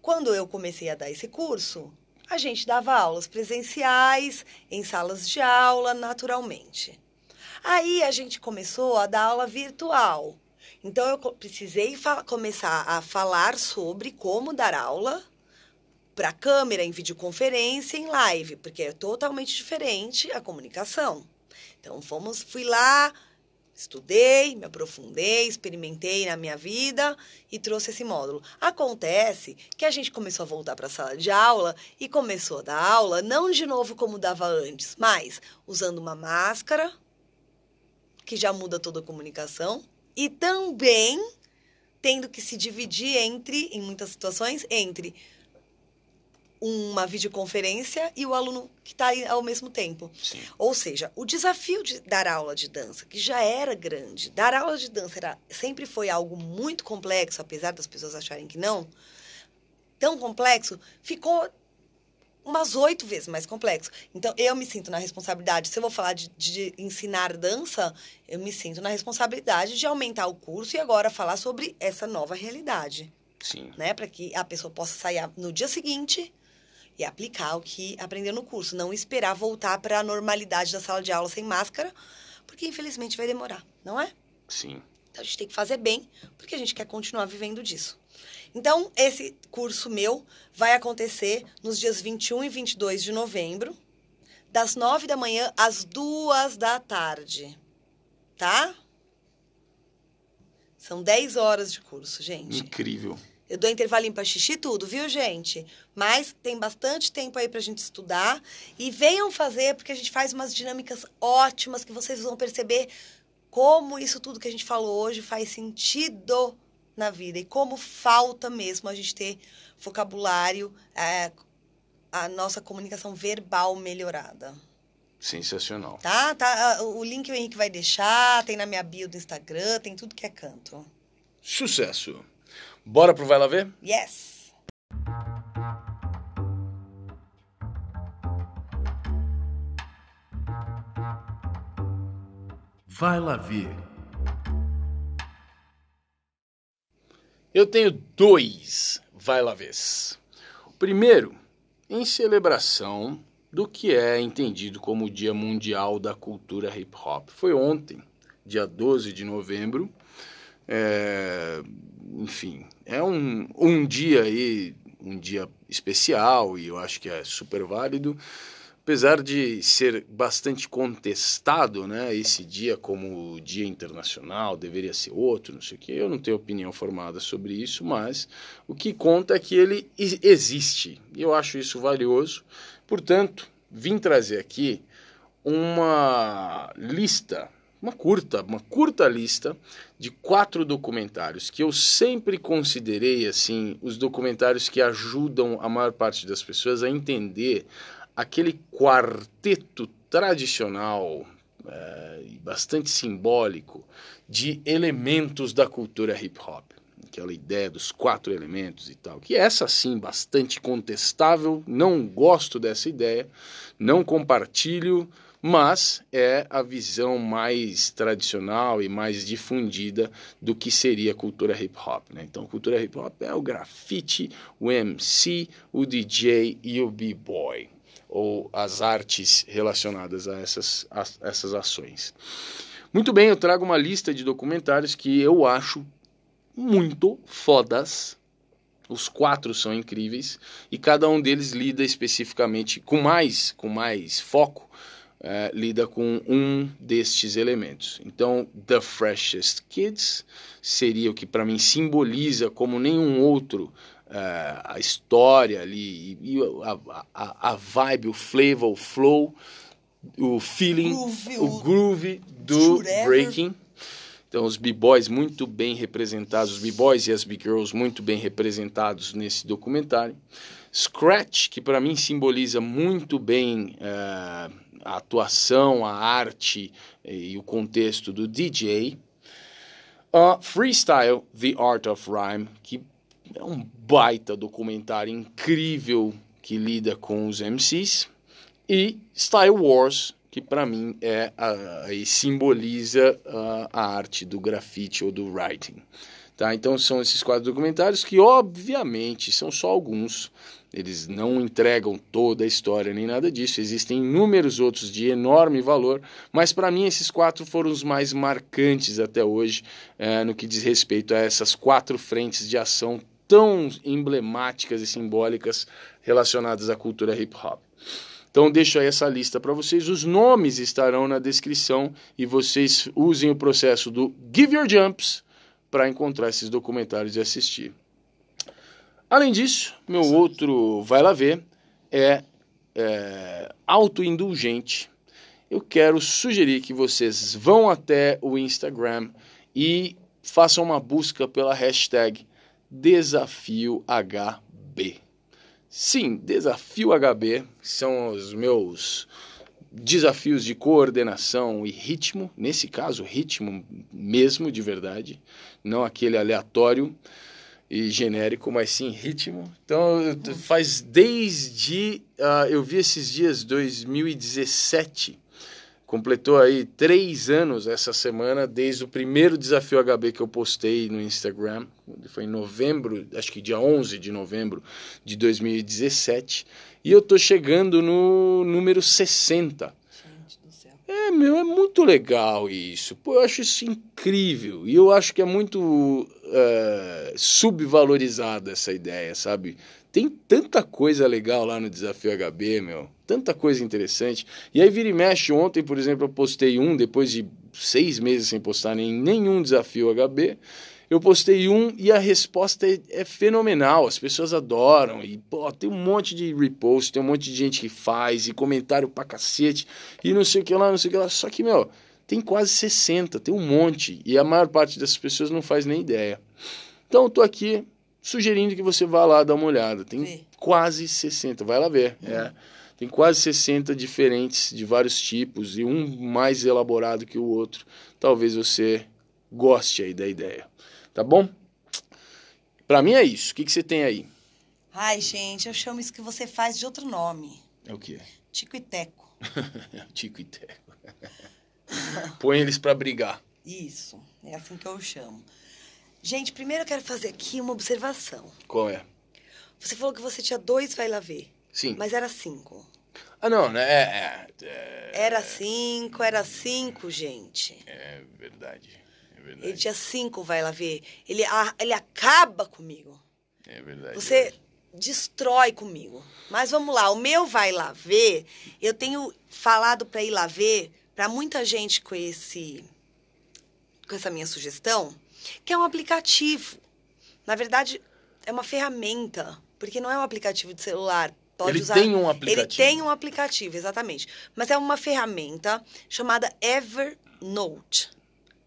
Quando eu comecei a dar esse curso, a gente dava aulas presenciais, em salas de aula, naturalmente. Aí a gente começou a dar aula virtual. Então, eu precisei começar a falar sobre como dar aula para câmera, em videoconferência, em live, porque é totalmente diferente a comunicação. Então, fomos, fui lá, estudei, me aprofundei, experimentei na minha vida e trouxe esse módulo. Acontece que a gente começou a voltar para a sala de aula e começou a dar aula, não de novo como dava antes, mas usando uma máscara, que já muda toda a comunicação, e também tendo que se dividir entre, em muitas situações, entre uma videoconferência e o aluno que está ao mesmo tempo. Sim. Ou seja, o desafio de dar aula de dança, que já era grande, dar aula de dança era, sempre foi algo muito complexo, apesar das pessoas acharem que não, tão complexo, ficou umas oito vezes mais complexo. Então, eu me sinto na responsabilidade, se eu vou falar de, de, ensinar dança, eu me sinto na responsabilidade de aumentar o curso e agora falar sobre essa nova realidade. Sim. Né? Para que a pessoa possa sair no dia seguinte e aplicar o que aprendeu no curso. Não esperar voltar para a normalidade da sala de aula sem máscara, porque infelizmente vai demorar, não é? Sim. Então, a gente tem que fazer bem, porque a gente quer continuar vivendo disso. Então, esse curso meu vai acontecer nos dias 21 e 22 de novembro, das 9 da manhã às 2 da tarde. Tá? São 10 horas de curso, gente. Incrível. Eu dou intervalinho para xixi e tudo, viu, gente? Mas tem bastante tempo aí para a gente estudar. E venham fazer, porque a gente faz umas dinâmicas ótimas que vocês vão perceber como isso tudo que a gente falou hoje faz sentido na vida e como falta mesmo a gente ter vocabulário, é, a nossa comunicação verbal melhorada. Sensacional. Tá? tá? O link o Henrique vai deixar, tem na minha bio do Instagram, tem tudo que é canto. Sucesso! Bora pro Vai Lá Ver? Yes! Vai Lá Ver. Eu tenho dois vai lá vês. O primeiro, em celebração do que é entendido como o Dia Mundial da Cultura Hip Hop. Foi ontem, dia 12 de novembro. É, enfim, é um, um dia aí, um dia especial e eu acho que é super válido apesar de ser bastante contestado, né, esse dia como dia internacional, deveria ser outro, não sei o que, eu não tenho opinião formada sobre isso, mas o que conta é que ele existe, e eu acho isso valioso. Portanto, vim trazer aqui uma lista, uma curta, uma curta lista de quatro documentários que eu sempre considerei assim os documentários que ajudam a maior parte das pessoas a entender aquele quarteto tradicional é, bastante simbólico de elementos da cultura hip hop. aquela ideia dos quatro elementos e tal, que essa sim bastante contestável, não gosto dessa ideia, não compartilho, mas é a visão mais tradicional e mais difundida do que seria cultura hip hop. Né? Então, cultura hip hop é o grafite, o MC, o DJ e o b-boy, ou as artes relacionadas a essas, a essas ações. Muito bem, eu trago uma lista de documentários que eu acho muito fodas. Os quatro são incríveis e cada um deles lida especificamente com mais, com mais foco é, lida com um destes elementos. Então, The Freshest Kids seria o que para mim simboliza como nenhum outro é, a história ali, e a, a, a, vibe, o flavor, o flow, o feeling, groove, o groove do breaking. Então, os b-boys muito bem representados, os b-boys e as b-girls muito bem representados nesse documentário. Scratch, que para mim simboliza muito bem uh, a atuação, a arte e o contexto do DJ. Uh, Freestyle, The Art of Rhyme, que é um baita documentário incrível que lida com os MCs. E Style Wars, que para mim é a, a, simboliza a, a arte do grafite ou do writing. Tá? Então são esses quatro documentários que, obviamente, são só alguns eles não entregam toda a história nem nada disso. Existem inúmeros outros de enorme valor, mas para mim esses quatro foram os mais marcantes até hoje é, no que diz respeito a essas quatro frentes de ação tão emblemáticas e simbólicas relacionadas à cultura hip hop. Então deixo aí essa lista para vocês. Os nomes estarão na descrição e vocês usem o processo do Give Your Jumps para encontrar esses documentários e assistir. Além disso, meu outro vai lá ver é, é autoindulgente. Eu quero sugerir que vocês vão até o Instagram e façam uma busca pela hashtag DesafioHB. Sim, Desafio HB são os meus desafios de coordenação e ritmo, nesse caso, ritmo mesmo de verdade, não aquele aleatório e genérico, mas sim ritmo. Então faz desde uh, eu vi esses dias 2017 completou aí três anos essa semana desde o primeiro desafio HB que eu postei no Instagram foi em novembro acho que dia 11 de novembro de 2017 e eu tô chegando no número 60 é, meu, é muito legal isso. Pô, eu acho isso incrível. E eu acho que é muito uh, subvalorizada essa ideia, sabe? Tem tanta coisa legal lá no Desafio HB, meu. Tanta coisa interessante. E aí vira e mexe. Ontem, por exemplo, eu postei um, depois de seis meses sem postar nem, nenhum Desafio HB. Eu postei um e a resposta é, é, fenomenal, as pessoas adoram. E, pô, tem um monte de repost, tem um monte de gente que faz, e comentário pra cacete, e não sei o que lá, não sei o que lá. Só que, meu, tem quase 60, tem um monte, e a maior parte dessas pessoas não faz nem ideia. Então, eu tô aqui sugerindo que você vá lá dar uma olhada. Tem Sim. quase 60, vai lá ver. Uhum. É. Tem quase 60 diferentes de vários tipos e um mais elaborado que o outro. Talvez você goste aí da ideia. Tá bom? Pra mim é isso. O que, que você tem aí? Ai, gente, eu chamo isso que você faz de outro nome. É o quê? Tico e Teco. *laughs* Tico e Teco. Põe eles para brigar. Isso, é assim que eu chamo. Gente, primeiro eu quero fazer aqui uma observação. Qual é? Você falou que você tinha dois vai lá ver. Sim. Mas era cinco. Ah, não, né? É, é, é, era cinco, era cinco, gente. É verdade verdade. Ele tinha cinco, vai lá ver. Ele, a, ele acaba comigo. É verdade. Você é destrói comigo. Mas vamos lá, o meu vai lá ver. Eu tenho falado para ir lá ver para muita gente com esse com essa minha sugestão, que é um aplicativo. Na verdade, é uma ferramenta, porque não é um aplicativo de celular. Pode ele usar. tem um aplicativo. Ele tem um aplicativo, exatamente. Mas é uma ferramenta chamada Evernote.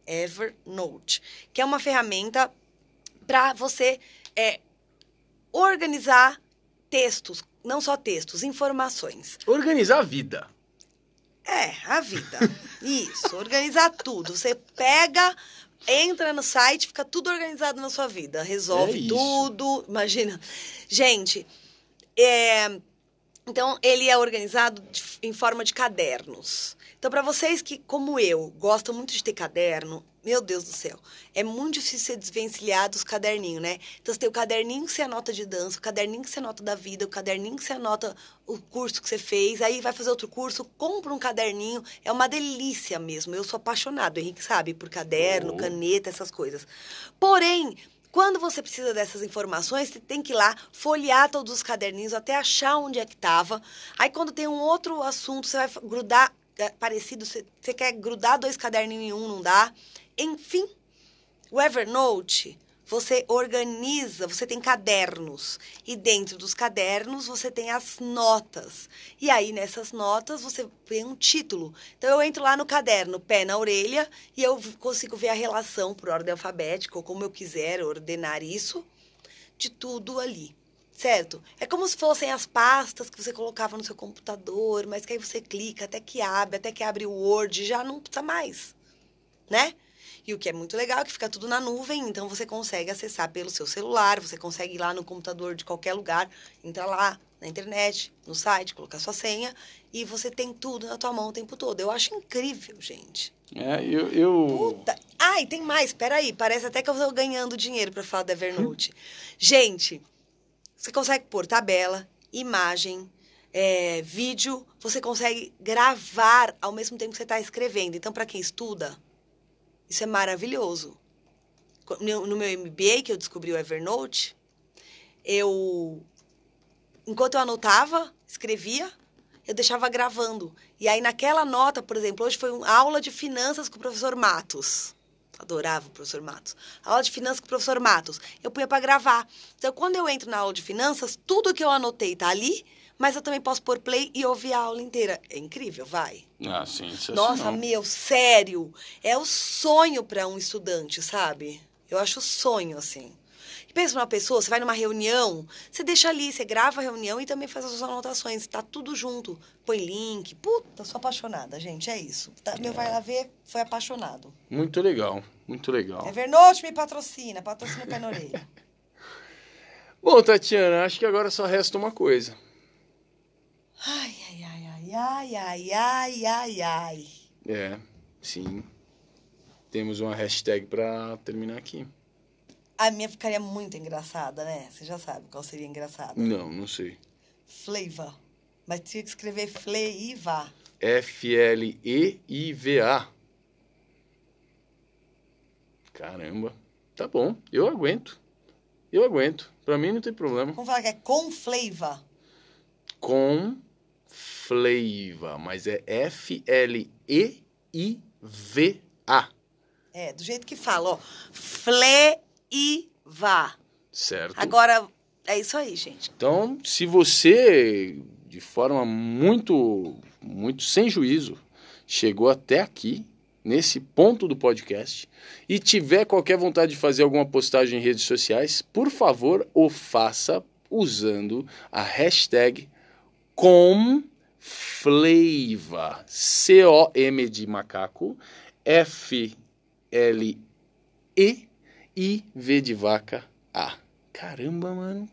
Evernote, que é uma ferramenta para você é, organizar textos, não só textos, informações. Organizar a vida. É, a vida. Isso, organizar tudo. Você pega, entra no site, fica tudo organizado na sua vida. Resolve É tudo. Imagina. Gente, é, então ele é organizado de- em forma de cadernos. Então, para vocês que, como eu, gostam muito de ter caderno, meu Deus do céu, é muito difícil ser desvencilhar dos caderninhos, né? Então, você tem o caderninho que você anota de dança, o caderninho que você anota da vida, o caderninho que você anota o curso que você fez, aí vai fazer outro curso, compra um caderninho. É uma delícia mesmo. Eu sou apaixonado, o Henrique sabe, por caderno, Oh. caneta, essas coisas. Porém, quando você precisa dessas informações, você tem que ir lá folhear todos os caderninhos até achar onde é que estava. Aí, quando tem um outro assunto, você vai grudar é, parecido, você, você quer grudar dois caderninhos em um, não dá. Enfim, o Evernote, você organiza, você tem cadernos. E dentro dos cadernos, você tem as notas. E aí, nessas notas, você tem um título. Então, eu entro lá no caderno, pé na orelha, e eu consigo ver a relação por ordem alfabética, ou como eu quiser ordenar isso, de tudo ali. Certo? É como se fossem as pastas que você colocava no seu computador, mas que aí você clica até que abre, até que abre o Word, já não precisa mais, né? E o que é muito legal é que fica tudo na nuvem, então você consegue acessar pelo seu celular, você consegue ir lá no computador de qualquer lugar, entrar lá na internet, no site, colocar sua senha e você tem tudo na tua mão o tempo todo. Eu acho incrível, gente. É, eu. eu... Puta. E tem mais, peraí. Parece até que eu tô ganhando dinheiro pra falar do Evernote. *laughs* Gente, você consegue pôr tabela, imagem, é, vídeo, você consegue gravar ao mesmo tempo que você está escrevendo. Então, para quem estuda, isso é maravilhoso. No meu MBA, que eu descobri o Evernote, eu. Enquanto eu anotava, escrevia, eu deixava gravando. E aí, naquela nota, por exemplo, hoje foi uma aula de finanças com o professor Matos. Adorava o professor Matos. Aula de finanças com o professor Matos. Eu punha para gravar. Então, quando eu entro na aula de finanças, tudo que eu anotei tá ali, mas eu também posso pôr play e ouvir a aula inteira. É incrível, vai. Ah, sim, isso é Nossa, assim, meu, sério. É o sonho para um estudante, sabe? Eu acho sonho, assim. Pensa numa pessoa, você vai numa reunião, você deixa ali, você grava a reunião e também faz as suas anotações. Tá tudo junto. Põe link. Puta, sou apaixonada, gente. É isso. Tá, Meu vai lá ver, foi apaixonado. Muito legal, muito legal. Evernote me patrocina, patrocina o pé na orelha. *laughs* Bom, Tatiana, acho que agora só resta uma coisa. Ai, ai, ai, ai, ai, ai, ai, ai. É, sim. Temos uma hashtag para terminar aqui. A minha ficaria muito engraçada, né? Você já sabe qual seria engraçada. Não, não sei. Fleiva. Mas tinha que escrever Fleiva. F-L-E-I-V-A. Caramba. Tá bom, eu aguento. Eu aguento. Pra mim não tem problema. Vamos falar que é com Fleiva. Com flavor, mas é F-L-E-I-V-A. É, do jeito que fala, ó. Fleiva. Certo? Agora, é isso aí, gente. Então, se você, de forma muito, muito sem juízo, chegou até aqui, nesse ponto do podcast, e tiver qualquer vontade de fazer alguma postagem em redes sociais, por favor, o faça usando a hashtag ComFlava. C-O-M de macaco, F-L-E-I-V de vaca, A. Caramba, mano.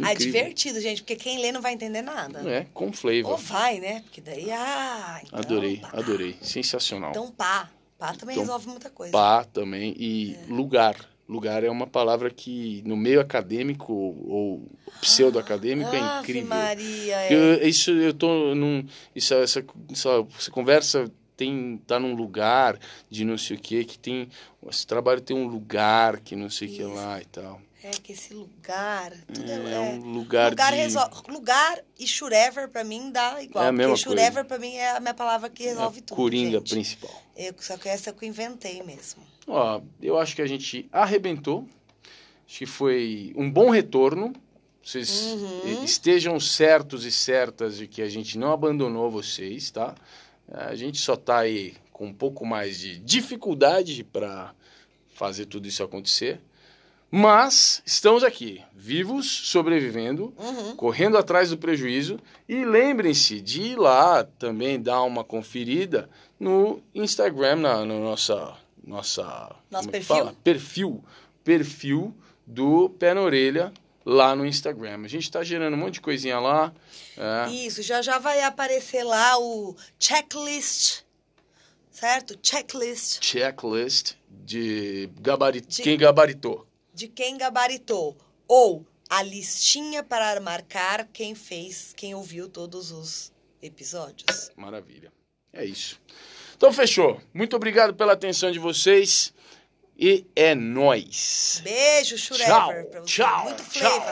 Ah, é Incrível. divertido, gente, porque quem lê não vai entender nada. É, com flavor. Ou vai, né? Porque daí, ah, então, adorei, pá. adorei. Sensacional. Então, pá. Pá também Então, resolve muita coisa. Pá também. E lugar. Lugar é uma palavra que no meio acadêmico ou pseudo-acadêmico é Ave incrível. Maria, é. Eu- isso eu tô num. Isso, essa, essa, essa conversa tem tá num lugar de não sei o que, que tem. Esse trabalho tem um lugar que não sei o que lá e tal. É que esse lugar. Tudo É, é, um lugar, lugar, de. resol- lugar e churever pra mim dá igual. É a mesma porque churever pra mim é a minha palavra que resolve a tudo. Coringa gente. principal. Eu, só que essa que eu inventei mesmo. Ó, eu acho que a gente arrebentou. Acho que foi um bom retorno. Vocês Uhum. estejam certos e certas de que a gente não abandonou vocês, tá? A gente só tá aí com um pouco mais de dificuldade para fazer tudo isso acontecer. Mas estamos aqui, vivos, sobrevivendo, Uhum. correndo atrás do prejuízo. E lembrem-se de ir lá também dar uma conferida no Instagram, na, na nossa, nossa Nosso é perfil? fala? perfil perfil do Pé na Orelha lá no Instagram. A gente está gerando um monte de coisinha lá. é. Isso, já já vai aparecer lá o checklist, certo? Checklist checklist de gabarit... De- quem gabaritou. de quem gabaritou. Ou a listinha para marcar quem fez, quem ouviu todos os episódios. Maravilha. É isso. Então fechou. Muito obrigado pela atenção de vocês e é nóis. Beijo, Tchau, Shurever, você. tchau, Muito tchau.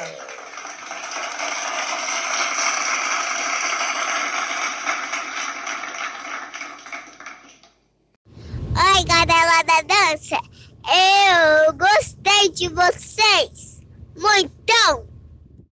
Oi, galera da dança. Eu gostei de você.